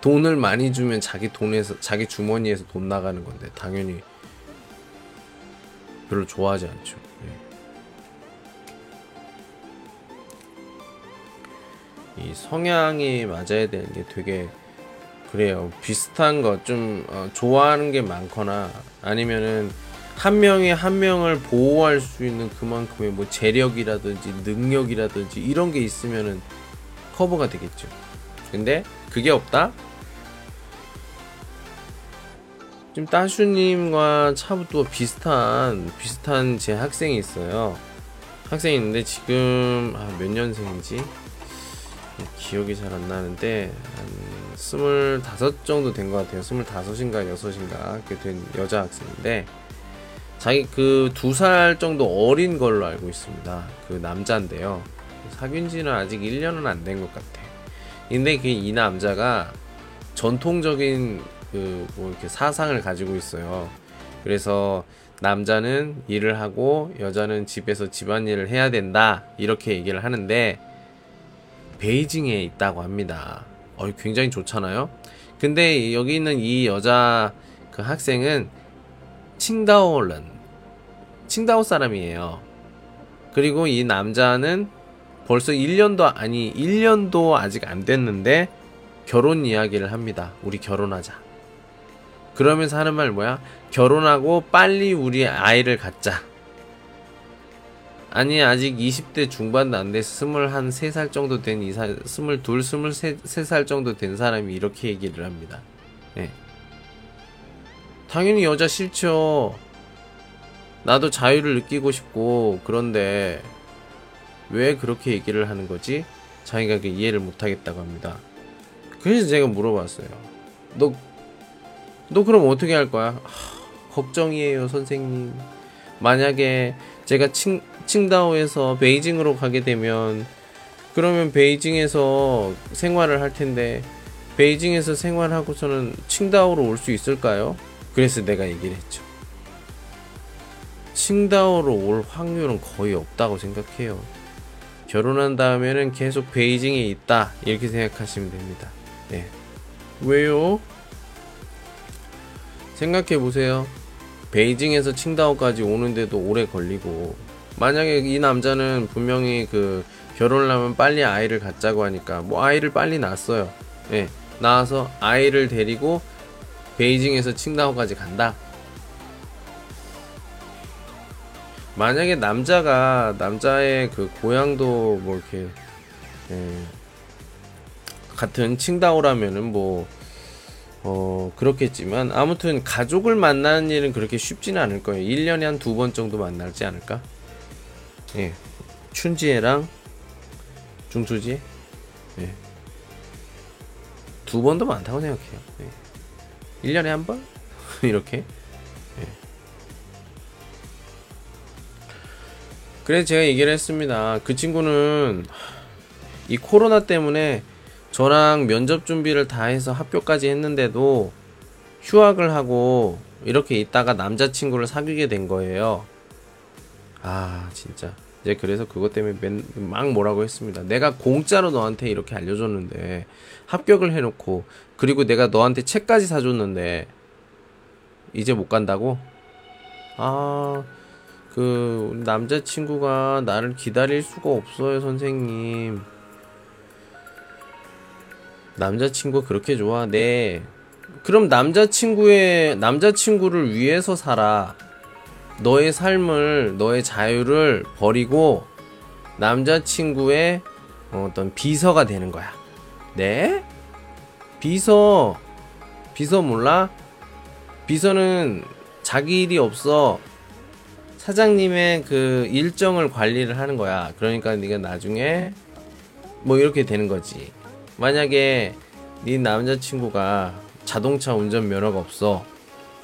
돈을 많이 주면 자기 돈에서 자기 주머니에서 돈 나가는 건데 당연히 별로 좋아하지 않죠. 예. 이 성향이 맞아야 되는 게 되게 그래요. 비슷한 거좀 어, 좋아하는 게 많거나 아니면은 한 명이 한 명을 보호할 수 있는 그만큼의 뭐 재력이라든지 능력이라든지 이런 게 있으면은 커버가 되겠죠. 근데 그게 없다? 지금 따슈님과 차부터 비슷한 비슷한 제 학생이 있어요. 학생이 있는데 지금 아, 몇 년생인지 기억이 잘 안 나는데 한 스물다섯 정도 된 것 같아요. 스물다섯인가 여섯인가 그렇게 된 여자 학생인데 자기 그 두 살 정도 어린 걸로 알고 있습니다. 그 남자인데요. 사귄 지는 아직 1년은 안 된 것 같아. 근데 그 이 남자가 전통적인 그 뭐 이렇게 사상을 가지고 있어요. 그래서 남자는 일을 하고 여자는 집에서 집안일을 해야 된다. 이렇게 얘기를 하는데 베이징에 있다고 합니다. 어, 굉장히 좋잖아요. 근데 여기 있는 이 여자 그 학생은 칭다오런 칭다오 사람이에요. 그리고 이 남자는 벌써 1년도 아니 1년도 아직 안 됐는데 결혼 이야기를 합니다. 우리 결혼하자. 그러면서 하는 말 뭐야? 결혼하고 빨리 우리 아이를 갖자. 아니 아직 20대 중반도 안 돼서 23살 정도 된 이사 22, 23살 정도 된 사람이 이렇게 얘기를 합니다. 네. 당연히 여자 싫죠. 나도 자유를 느끼고 싶고 그런데 왜 그렇게 얘기를 하는 거지? 자기가 그 이해를 못 하겠다고 합니다. 그래서 제가 물어봤어요. 너, 너 그럼 어떻게 할 거야? 하, 걱정이에요, 선생님. 만약에 제가 칭, 칭다오에서 베이징으로 가게 되면, 그러면 베이징에서 생활을 할 텐데, 베이징에서 생활하고서는 칭다오로 올 수 있을까요? 그래서 내가 얘기를 했죠. 칭다오로 올 확률은 거의 없다고 생각해요. 결혼한 다음에는 계속 베이징에 있다. 이렇게 생각하시면 됩니다. 네. 왜요? 생각해 보세요. 베이징에서 칭다오까지 오는데도 오래 걸리고, 만약에 이 남자는 분명히 그 결혼을 하면 빨리 아이를 갖자고 하니까, 뭐 아이를 빨리 낳았어요. 예. 네. 낳아서 아이를 데리고 베이징에서 칭다오까지 간다. 만약에 남자가 남자의 그 고향도 뭐 이렇게 예, 같은 칭다오라면은 뭐 어, 그렇겠지만 아무튼 가족을 만나는 일은 그렇게 쉽지는 않을 거예요. 1년에 한 두 번 정도 만날지 않을까? 예. 춘지애랑 중수지 예. 두 번도 많다고 생각해요. 예. 1년에 한 번? 이렇게 그래서 제가 얘기를 했습니다. 그 친구는 이 코로나 때문에 저랑 면접 준비를 다 해서 합격까지 했는데도 휴학을 하고 이렇게 있다가 남자친구를 사귀게 된 거예요. 아, 진짜. 이제 그래서 그것 때문에 맨, 막 뭐라고 했습니다. 내가 공짜로 너한테 이렇게 알려줬는데 합격을 해놓고 그리고 내가 너한테 책까지 사줬는데 이제 못 간다고? 아, 그 남자친구가 나를 기다릴 수가 없어요, 선생님. 남자친구 그렇게 좋아? 네. 그럼 남자친구의 남자친구를 위해서 살아. 너의 삶을, 너의 자유를 버리고 남자친구의 어떤 비서가 되는 거야. 네? 비서 비서 몰라? 비서는 자기 일이 없어. 사장님의 그 일정을 관리를 하는 거야. 그러니까 네가 나중에 뭐 이렇게 되는 거지. 만약에 네 남자친구가 자동차 운전 면허가 없어.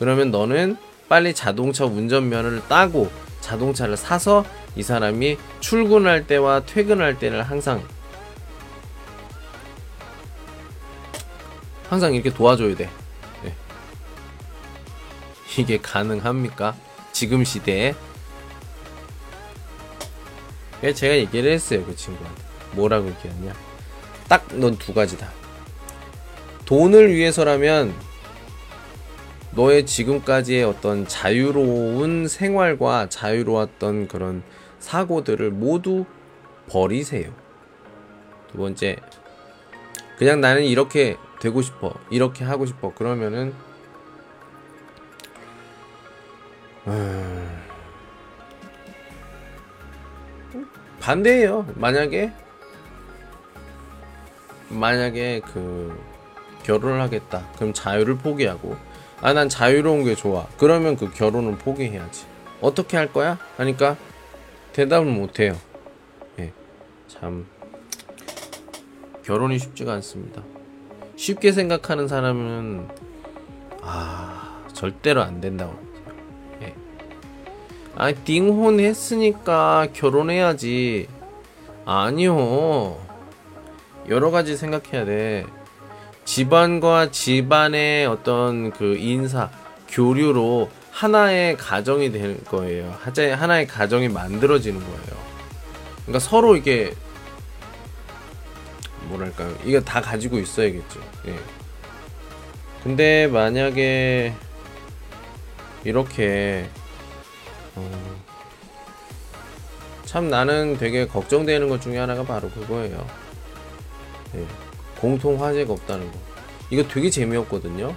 그러면 너는 빨리 자동차 운전 면허를 따고 자동차를 사서 이 사람이 출근할 때와 퇴근할 때를 항상 항상 이렇게 도와줘야 돼. 네. 이게 가능합니까? 지금 시대에? 제가 얘기를 했어요, 그 친구한테. 뭐라고 얘기했냐? 딱 넌 두 가지다. 돈을 위해서라면 너의 지금까지의 어떤 자유로운 생활과 자유로웠던 그런 사고들을 모두 버리세요. 두 번째, 그냥 나는 이렇게 되고 싶어. 이렇게 하고 싶어. 그러면은, 음... 반대예요. 만약에, 만약에 그, 결혼을 하겠다. 그럼 자유를 포기하고 아 난 자유로운 게 좋아. 그러면 그 결혼을 포기해야지. 어떻게 할 거야? 하니까 대답을 못 해요. 예. 참 결혼이 쉽지가 않습니다. 쉽게 생각하는 사람은 아 절대로 안 된다고 예. 아 띵혼 했으니까 결혼해야지. 아니요. 여러 가지 생각해야 돼. 집안과 집안의 어떤 그 인사, 교류로 하나의 가정이 될 거예요. 하나의 가정이 만들어지는 거예요. 그러니까 서로 이게 뭐랄까요? 이거 다 가지고 있어야겠죠. 예. 근데 만약에 이렇게 어, 참 나는 되게 걱정되는 것 중에 하나가 바로 그거예요. 예. 공통 화제가 없다는 거. 이거 되게 재미없거든요.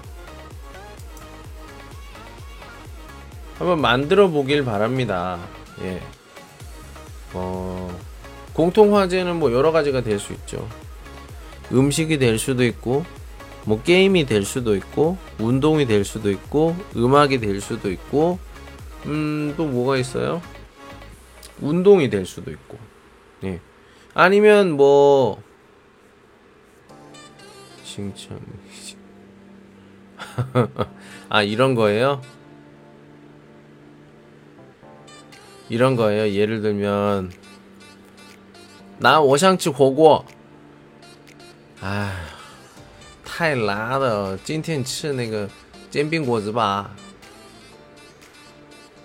한번 만들어 보길 바랍니다. 예. 어, 공통 화제는 뭐 여러 가지가 될 수 있죠. 음식이 될 수도 있고, 뭐 게임이 될 수도 있고, 운동이 될 수도 있고, 음악이 될 수도 있고, 음, 또 뭐가 있어요? 운동이 될 수도 있고, 예. 아니면 뭐, 칭찬. 아, 이런 거예요? 이런 거예요. 예를 들면, 나 오샹치 고고. 아, 太辣了，今天吃那个煎饼果子吧。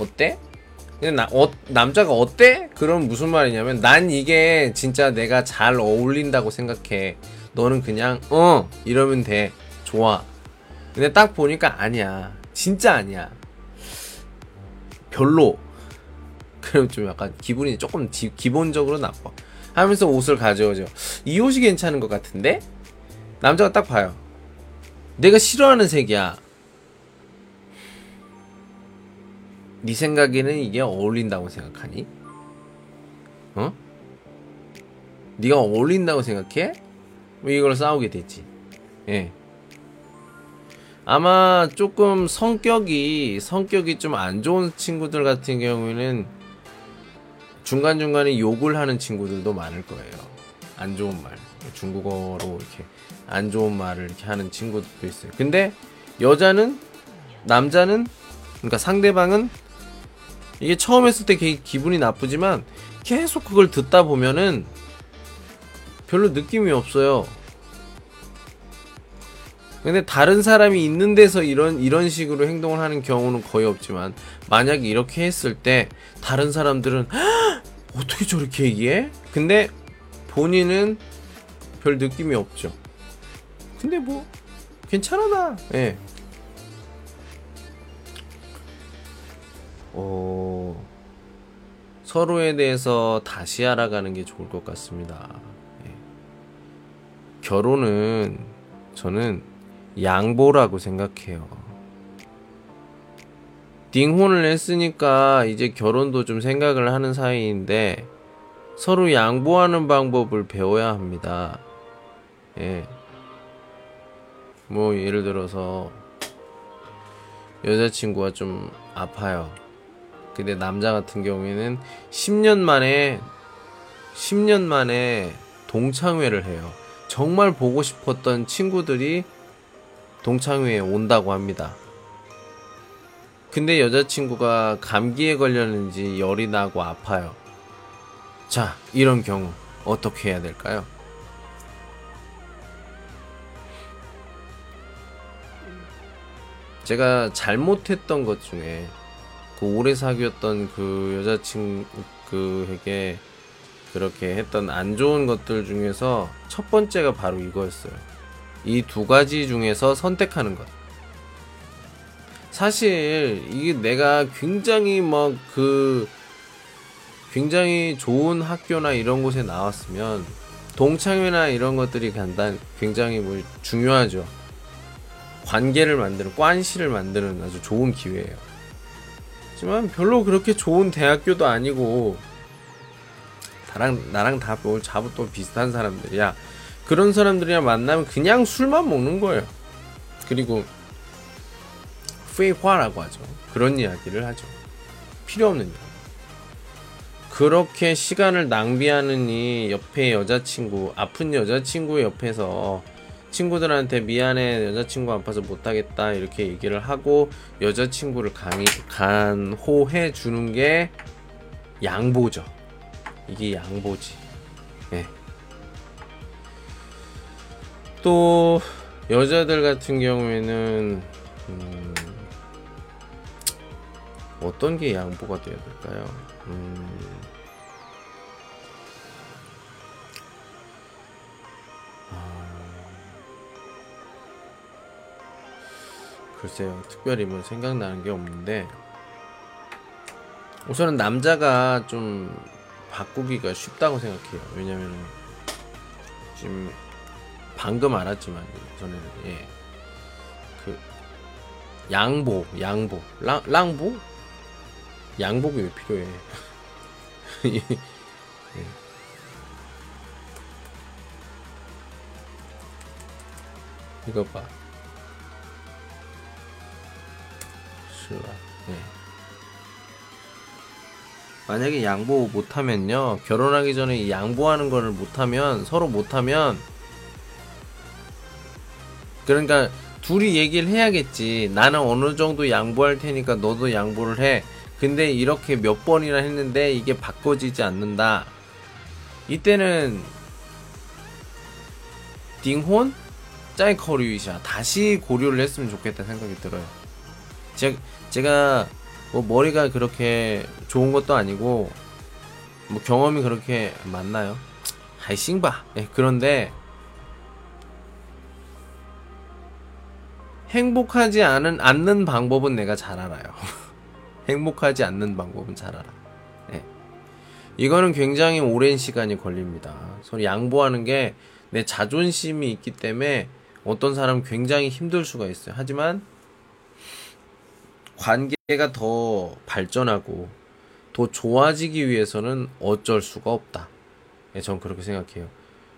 아, 어때? 근데 나, 어, 남자가 어때? 그럼 무슨 말이냐면 난 이게 진짜 내가 잘 어울린다고 생각해. 너는 그냥 어 이러면 돼. 좋아. 근데 딱 보니까 아니야. 진짜 아니야. 별로. 그럼 좀 약간 기분이 조금 지, 기본적으로 나빠. 하면서 옷을 가져오죠. 이 옷이 괜찮은 것 같은데? 남자가 딱 봐요. 내가 싫어하는 색이야 네 생각에는 이게 어울린다고 생각하니? 어? 네가 어울린다고 생각해? 뭐 이걸 싸우게 됐지. 예. 아마 조금 성격이 성격이 좀 안 좋은 친구들 같은 경우에는 중간 중간에 욕을 하는 친구들도 많을 거예요. 안 좋은 말, 중국어로 이렇게 안 좋은 말을 이렇게 하는 친구들도 있어요. 근데 여자는 남자는 그러니까 상대방은 이게 처음 했을 때 기분이 나쁘지만 계속 그걸 듣다 보면은 별로 느낌이 없어요. 근데 다른 사람이 있는 데서 이런 이런 식으로 행동을 하는 경우는 거의 없지만 만약에 이렇게 했을 때 다른 사람들은 어떻게 저렇게 얘기해? 근데 본인은 별 느낌이 없죠. 근데 뭐 괜찮아 나. 예. 어 서로에 대해서 다시 알아가는 게 좋을 것 같습니다. 결혼은 저는 양보라고 생각해요. 띵혼을 했으니까 이제 결혼도 좀 생각을 하는 사이인데 서로 양보하는 방법을 배워야 합니다. 예. 뭐 예를 들어서 여자친구가 좀 아파요. 근데 남자 같은 경우에는 10년 만에 10년 만에 동창회를 해요. 정말 보고 싶었던 친구들이 동창회에 온다고 합니다. 근데 여자친구가 감기에 걸렸는지 열이 나고 아파요. 자, 이런 경우 어떻게 해야 될까요? 제가 잘못했던 것 중에 그 오래 사귀었던 그 여자친구에게 그렇게 했던 안 좋은 것들 중에서 첫 번째가 바로 이거였어요. 이 두 가지 중에서 선택하는 것. 사실 이게 내가 굉장히 막 그 굉장히 좋은 학교나 이런 곳에 나왔으면 동창회나 이런 것들이 간단 굉장히 뭐 중요하죠. 관계를 만드는 관시를 만드는 아주 좋은 기회예요. 하지만 별로 그렇게 좋은 대학교도 아니고 나랑 나랑 다뭐 자부 비슷한 사람들이야. 그런 사람들이랑 만나면 그냥 술만 먹는 거예요. 그리고 페이화라고 하죠. 그런 이야기를 하죠. 필요 없는 이야기. 그렇게 시간을 낭비하느니 옆에 여자친구, 아픈 여자친구 옆에서 친구들한테 미안해 여자친구 아파서 못하겠다 이렇게 얘기를 하고 여자친구를 강의, 간호해 주는 게 양보죠. 이게 양보지. 네. 또 여자들 같은 경우에는 음, 어떤 게 양보가 되어야 될까요? 음, 글쎄요, 특별히 뭐 생각나는 게 없는데, 우선은 남자가 좀 바꾸기가 쉽다고 생각해요. 왜냐면 지금 방금 알았지만 저는 예. 그 양보, 양보, 랑, 랑보? 양복이 왜 필요해? 예. 이거 봐. 슬라. 네. 만약에 양보 못하면요. 결혼하기 전에 양보하는 거를 못하면, 서로 못하면, 그러니까 둘이 얘기를 해야겠지. 나는 어느 정도 양보할 테니까 너도 양보를 해. 근데 이렇게 몇 번이나 했는데 이게 바꿔지지 않는다. 이때는 딩혼 짜이커리위샤 다시 고려를 했으면 좋겠다 생각이 들어요. 제가 제가 뭐 머리가 그렇게 좋은 것도 아니고 뭐 경험이 그렇게 많나요? 하이싱바. 네, 그런데 행복하지 않은 않는 방법은 내가 잘 알아요. 행복하지 않는 방법은 잘 알아. 네. 이거는 굉장히 오랜 시간이 걸립니다. 서로 양보하는 게 내 자존심이 있기 때문에 어떤 사람은 굉장히 힘들 수가 있어요. 하지만 관계가 더 발전하고 더 좋아지기 위해서는 어쩔 수가 없다. 네, 전 그렇게 생각해요.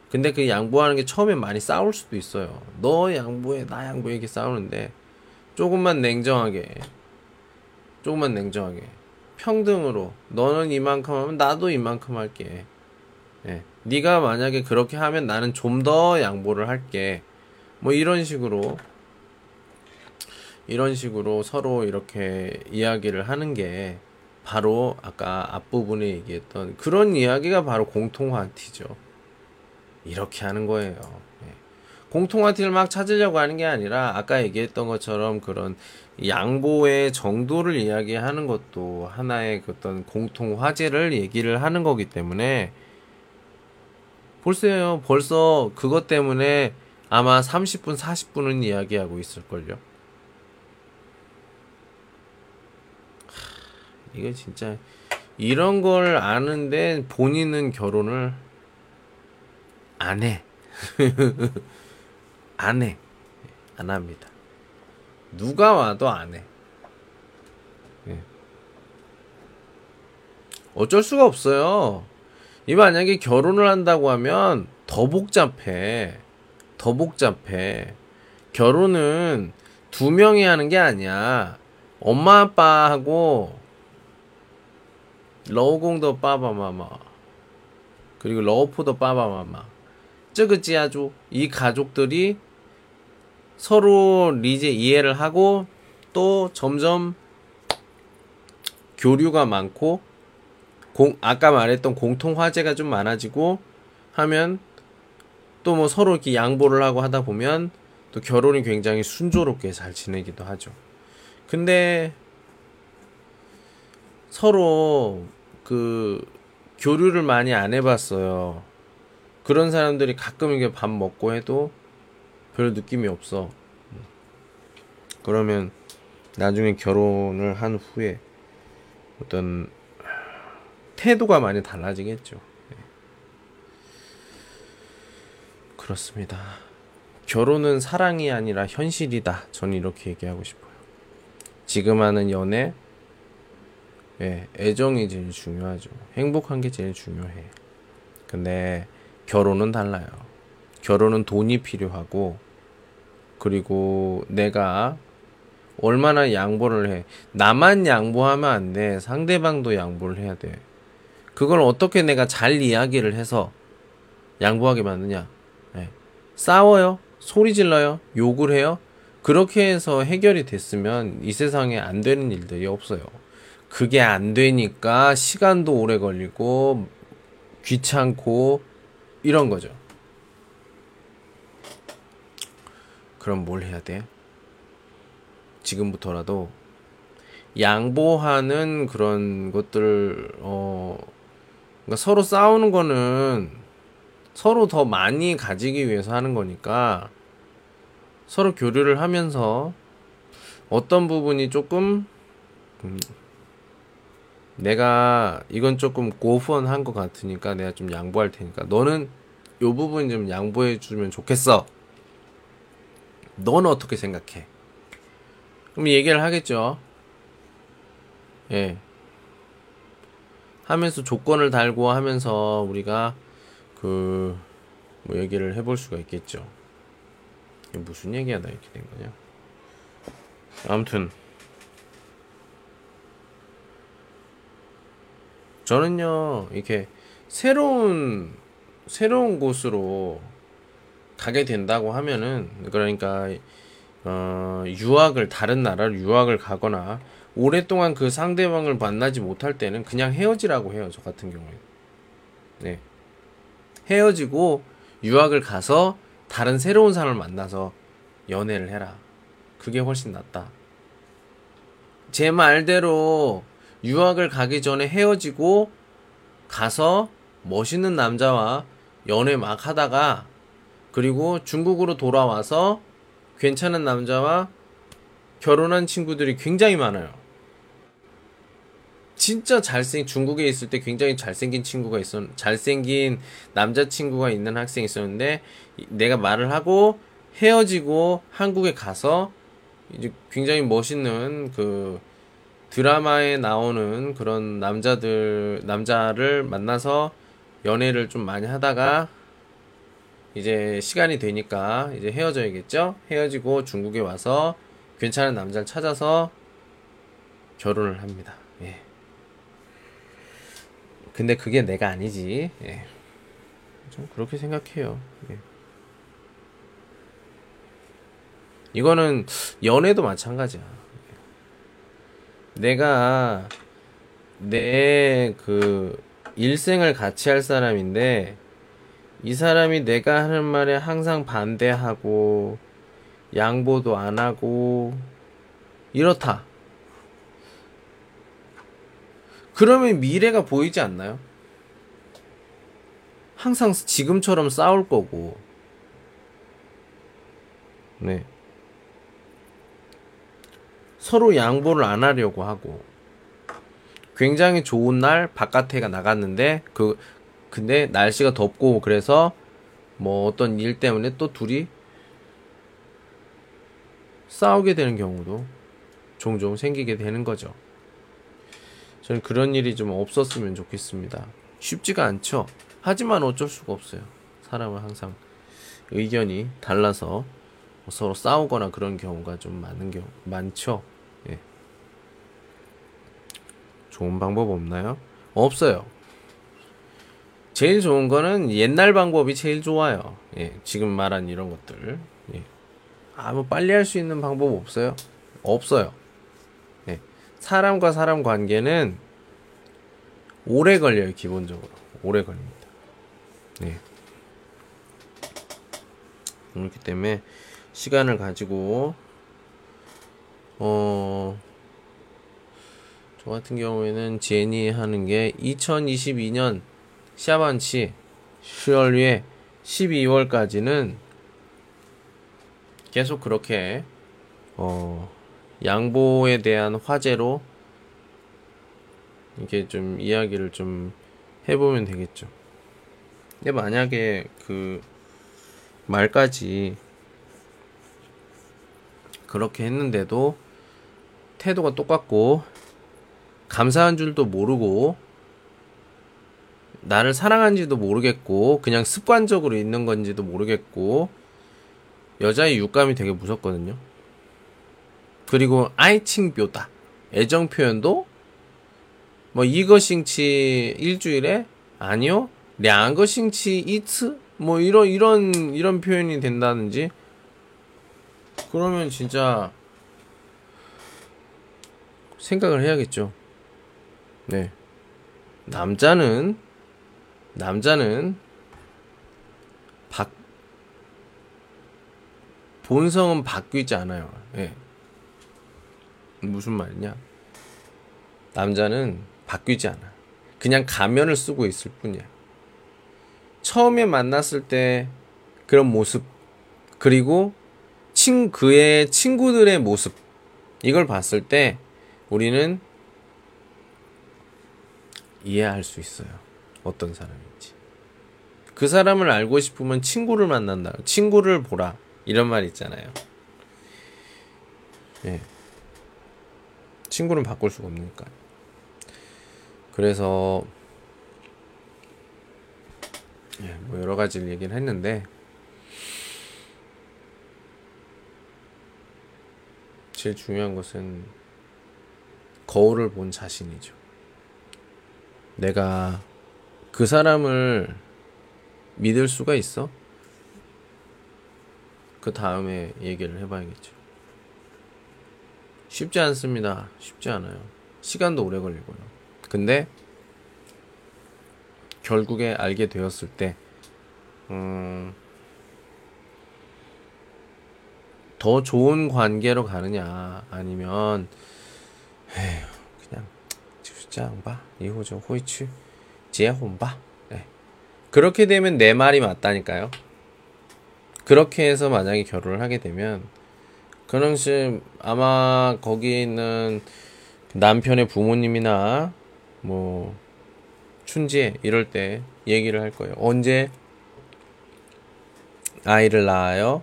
근데 그 양보하는 게 처음에 많이 싸울 수도 있어요. 너 양보해, 나 양보해 이렇게 싸우는데 조금만 냉정하게, 조금만 냉정하게 평등으로 너는 이만큼 하면 나도 이만큼 할게. 네. 네가 만약에 그렇게 하면 나는 좀 더 양보를 할게. 뭐 이런 식으로 이런 식으로 서로 이렇게 이야기를 하는 게 바로 아까 앞부분에 얘기했던 그런 이야기가 바로 공통화티죠. 이렇게 하는 거예요. 네. 공통화티를 막 찾으려고 하는 게 아니라 아까 얘기했던 것처럼 그런 양보의 정도를 이야기하는 것도 하나의 어떤 공통 화제를 얘기를 하는 거기 때문에 볼세요. 벌써 그것 때문에 아마 30분, 40분은 이야기하고 있을걸요. 이게 진짜 이런 걸 아는데 본인은 결혼을 안 해. 안 해. 안 합니다. 누가 와도 안 해. 예. 어쩔 수가 없어요. 이 만약에 결혼을 한다고 하면 더 복잡해. 더 복잡해. 결혼은 두 명이 하는 게 아니야. 엄마 아빠하고 러우공도 빠바마마 그리고 러우포도 빠바마마 쯔그지아주 이 가족들이 서로 이제 이해를 하고 또 점점 교류가 많고 공, 아까 말했던 공통 화제가 좀 많아지고 하면 또 뭐 서로 이렇게 양보를 하고 하다 보면 또 결혼이 굉장히 순조롭게 잘 지내기도 하죠. 근데 서로 그 교류를 많이 안 해봤어요. 그런 사람들이 가끔 이게 밥 먹고 해도 별 느낌이 없어. 그러면 나중에 결혼을 한 후에 어떤 태도가 많이 달라지겠죠. 네. 그렇습니다. 결혼은 사랑이 아니라 현실이다. 저는 이렇게 얘기하고 싶어요. 지금 하는 연애, 예, 애정이 제일 중요하죠. 행복한 게 제일 중요해. 근데 결혼은 달라요. 결혼은 돈이 필요하고, 그리고 내가 얼마나 양보를 해. 나만 양보하면 안 돼. 상대방도 양보를 해야 돼. 그걸 어떻게 내가 잘 이야기를 해서 양보하게 만드냐. 네. 싸워요. 소리 질러요. 욕을 해요. 그렇게 해서 해결이 됐으면 이 세상에 안 되는 일들이 없어요. 그게 안 되니까 시간도 오래 걸리고 귀찮고 이런 거죠. 그럼 뭘 해야 돼? 지금부터라도 양보하는 그런 것들 어 그러니까 서로 싸우는 거는 서로 더 많이 가지기 위해서 하는 거니까 서로 교류를 하면서 어떤 부분이 조금 음, 내가 이건 조금 고후한한 것 같으니까 내가 좀 양보할 테니까 너는 요 부분 좀 양보해 주면 좋겠어. 넌 어떻게 생각해? 그럼 얘기를 하겠죠. 예. 하면서 조건을 달고 하면서 우리가 그 뭐 얘기를 해볼 수가 있겠죠. 무슨 얘기하다 이렇게 된 거냐? 아무튼 저는요 이렇게 새로운 새로운 곳으로 가게 된다고 하면은 그러니까 어, 유학을 다른 나라로 유학을 가거나 오랫동안 그 상대방을 만나지 못할 때는 그냥 헤어지라고 해요 저 같은 경우에. 네. 헤어지고 유학을 가서 다른 새로운 사람을 만나서 연애를 해라. 그게 훨씬 낫다. 제 말대로 유학을 가기 전에 헤어지고 가서 멋있는 남자와 연애 막 하다가 그리고 중국으로 돌아와서 괜찮은 남자와 결혼한 친구들이 굉장히 많아요. 진짜 잘생 중국에 있을 때 굉장히 잘생긴 친구가 있었 잘생긴 남자 친구가 있는 학생이 있었는데 내가 말을 하고 헤어지고 한국에 가서 이제 굉장히 멋있는 그 드라마에 나오는 그런 남자들 남자를 만나서 연애를 좀 많이 하다가 이제 시간이 되니까 이제 헤어져야겠죠. 헤어지고 중국에 와서 괜찮은 남자를 찾아서 결혼을 합니다. 예. 근데 그게 내가 아니지. 예. 좀 그렇게 생각해요. 예. 이거는 연애도 마찬가지야. 내가 내 그 일생을 같이 할 사람인데 이 사람이 내가 하는 말에 항상 반대하고 양보도 안 하고 이렇다. 그러면 미래가 보이지 않나요? 항상 지금처럼 싸울 거고. 네. 서로 양보를 안 하려고 하고 굉장히 좋은 날 바깥에가 나갔는데 그 근데 날씨가 덥고 그래서 뭐 어떤 일 때문에 또 둘이 싸우게 되는 경우도 종종 생기게 되는 거죠. 저는 그런 일이 좀 없었으면 좋겠습니다. 쉽지가 않죠. 하지만 어쩔 수가 없어요. 사람은 항상 의견이 달라서 서로 싸우거나 그런 경우가 좀 많은 경우 많죠. 예. 좋은 방법 없나요? 없어요. 제일 좋은 거는 옛날 방법이 제일 좋아요. 예, 지금 말한 이런 것들. 예. 아, 뭐 빨리 할 수 있는 방법 없어요? 없어요. 예. 사람과 사람 관계는 오래 걸려요, 기본적으로. 오래 걸립니다. 네. 그렇기 때문에 시간을 가지고 어, 저 같은 경우에는 제니 하는 게 2022년 샤반치 10월에 12월까지는 계속 그렇게 어, 양보에 대한 화제로 이렇게 좀 이야기를 좀 해보면 되겠죠. 근데 만약에 그 말까지 그렇게 했는데도 태도가 똑같고 감사한 줄도 모르고 나를 사랑한지도 모르겠고 그냥 습관적으로 있는 건지도 모르겠고 여자의 육감이 되게 무섭거든요. 그리고 아이칭 묘다 애정 표현도 뭐 이거싱치 일주일에 아니요 량거싱치 이츠 뭐 이런 이런 이런 표현이 된다든지 그러면 진짜 생각을 해야겠죠. 네. 남자는 남자는 바 본성은 바뀌지 않아요. 예. 무슨 말이냐? 남자는 바뀌지 않아. 그냥 가면을 쓰고 있을 뿐이야. 처음에 만났을 때 그런 모습, 그리고 친, 그의 친구들의 모습, 이걸 봤을 때 우리는 이해할 수 있어요. 어떤 사람인지. 그 사람을 알고 싶으면 친구를 만난다. 친구를 보라. 이런 말 있잖아요. 예. 친구는 바꿀 수가 없으니까. 그래서 예, 뭐 여러 가지를 얘기를 했는데 제일 중요한 것은 거울을 본 자신이죠. 내가 그 사람을 믿을 수가 있어? 그 다음에 얘기를 해봐야겠죠. 쉽지 않습니다. 쉽지 않아요. 시간도 오래 걸리고요. 근데 결국에 알게 되었을 때, 음, 더 좋은 관계로 가느냐, 아니면, 에휴, 장바 이호조 호이츠 지야혼바 네. 그렇게 되면 내 말이 맞다니까요. 그렇게 해서 만약에 결혼을 하게 되면 그런시 아마 거기에 있는 남편의 부모님이나 뭐 춘지에 이럴 때 얘기를 할 거예요. 언제 아이를 낳아요?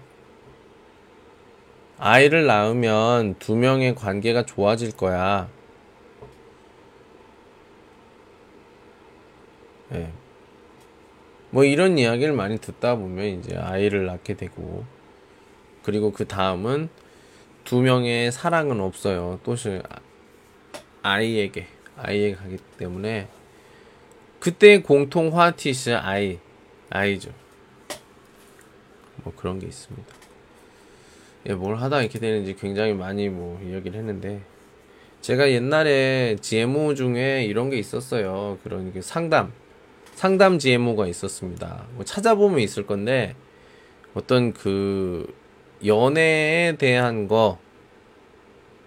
아이를 낳으면 두 명의 관계가 좋아질 거야. 네. 뭐 이런 이야기를 많이 듣다 보면 이제 아이를 낳게 되고 그리고 그 다음은 두 명의 사랑은 없어요. 또시 아이에게 아이에게 가기 때문에 그때 공통 화티스 아이 아이죠. 뭐 그런 게 있습니다. 예, 뭘 하다 이렇게 되는지 굉장히 많이 뭐 이야기를 했는데 제가 옛날에 GMO 중에 이런 게 있었어요. 그런 게 상담 상담 GMO가 있었습니다. 뭐 찾아보면 있을 건데 어떤 그 연애에 대한 거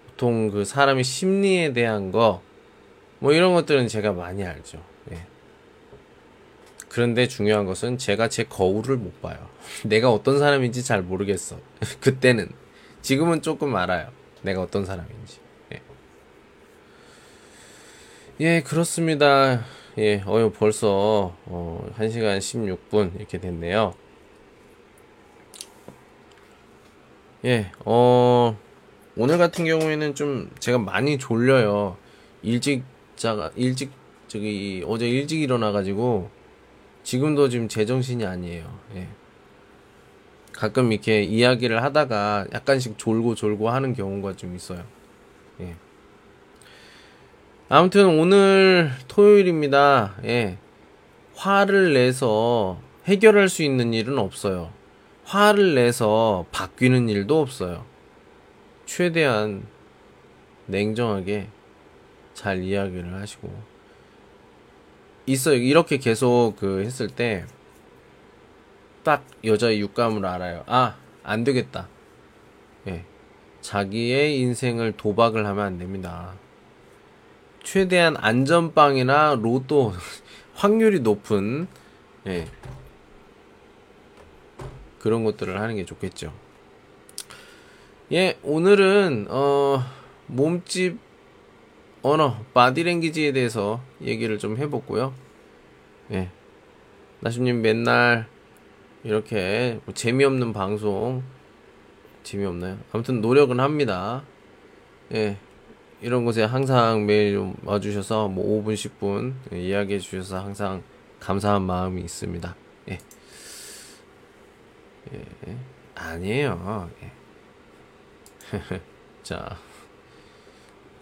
보통 그 사람의 심리에 대한 거 뭐 이런 것들은 제가 많이 알죠. 예. 그런데 중요한 것은 제가 제 거울을 못 봐요. 내가 어떤 사람인지 잘 모르겠어. 그때는. 지금은 조금 알아요. 내가 어떤 사람인지. 예, 예 그렇습니다. 예, 어유 벌써 어, 1시간 16분 이렇게 됐네요. 예, 어, 오늘 같은 경우에는 좀 제가 많이 졸려요. 일찍 자가, 일찍, 저기, 어제 일찍 일어나가지고, 지금도 지금 제정신이 아니에요. 예. 가끔 이렇게 이야기를 하다가 약간씩 졸고 졸고 하는 경우가 좀 있어요. 예. 아무튼 오늘 토요일입니다. 예. 화를 내서 해결할 수 있는 일은 없어요. 화를 내서 바뀌는 일도 없어요. 최대한 냉정하게 잘 이야기를 하시고 있어요. 이렇게 계속 그 했을 때 딱 여자의 육감을 알아요. 아, 안 되겠다. 예. 자기의 인생을 도박을 하면 안 됩니다. 최대한 안전빵이나 로또 확률이 높은 예. 그런 것들을 하는 게 좋겠죠. 예, 오늘은 어 몸집 언어 바디랭귀지에 대해서 얘기를 좀 해봤고요. 예, 나심님 맨날 이렇게 뭐 재미없는 방송 재미없나요? 아무튼 노력은 합니다. 예, 이런 곳에 항상 매일 좀 와주셔서 뭐 5분 10분 예, 이야기해 주셔서 항상 감사한 마음이 있습니다. 예. 예. 아니에요. 예. 자.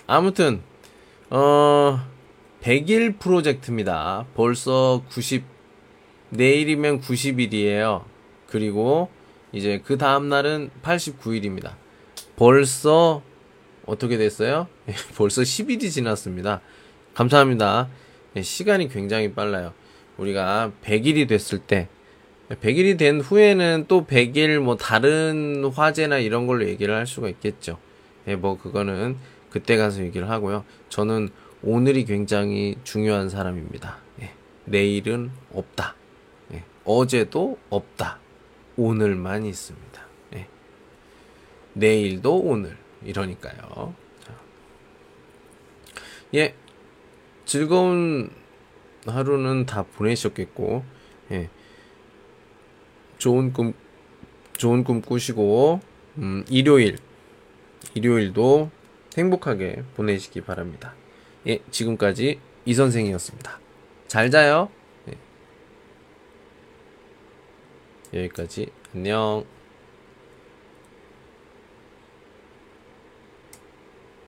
아무튼 어 100일 프로젝트입니다. 벌써 90 내일이면 90일이에요. 그리고 이제 그 다음 날은 89일입니다. 벌써 어떻게 됐어요? 벌써 10일이 지났습니다. 감사합니다. 예, 시간이 굉장히 빨라요. 우리가 100일이 됐을 때 100일이 된 후에는 또 100일 뭐 다른 화제나 이런 걸로 얘기를 할 수가 있겠죠. 예, 뭐 그거는 그때 가서 얘기를 하고요. 저는 오늘이 굉장히 중요한 사람입니다. 예, 내일은 없다. 예, 어제도 없다. 오늘만 있습니다. 예, 내일도 오늘 이러니까요. 자. 예, 즐거운 하루는 다 보내셨겠고, 예. 좋은 꿈, 좋은 꿈 꾸시고, 음, 일요일, 일요일도 행복하게 보내시기 바랍니다. 예, 지금까지 이 선생이었습니다. 잘 자요. 예. 여기까지 안녕.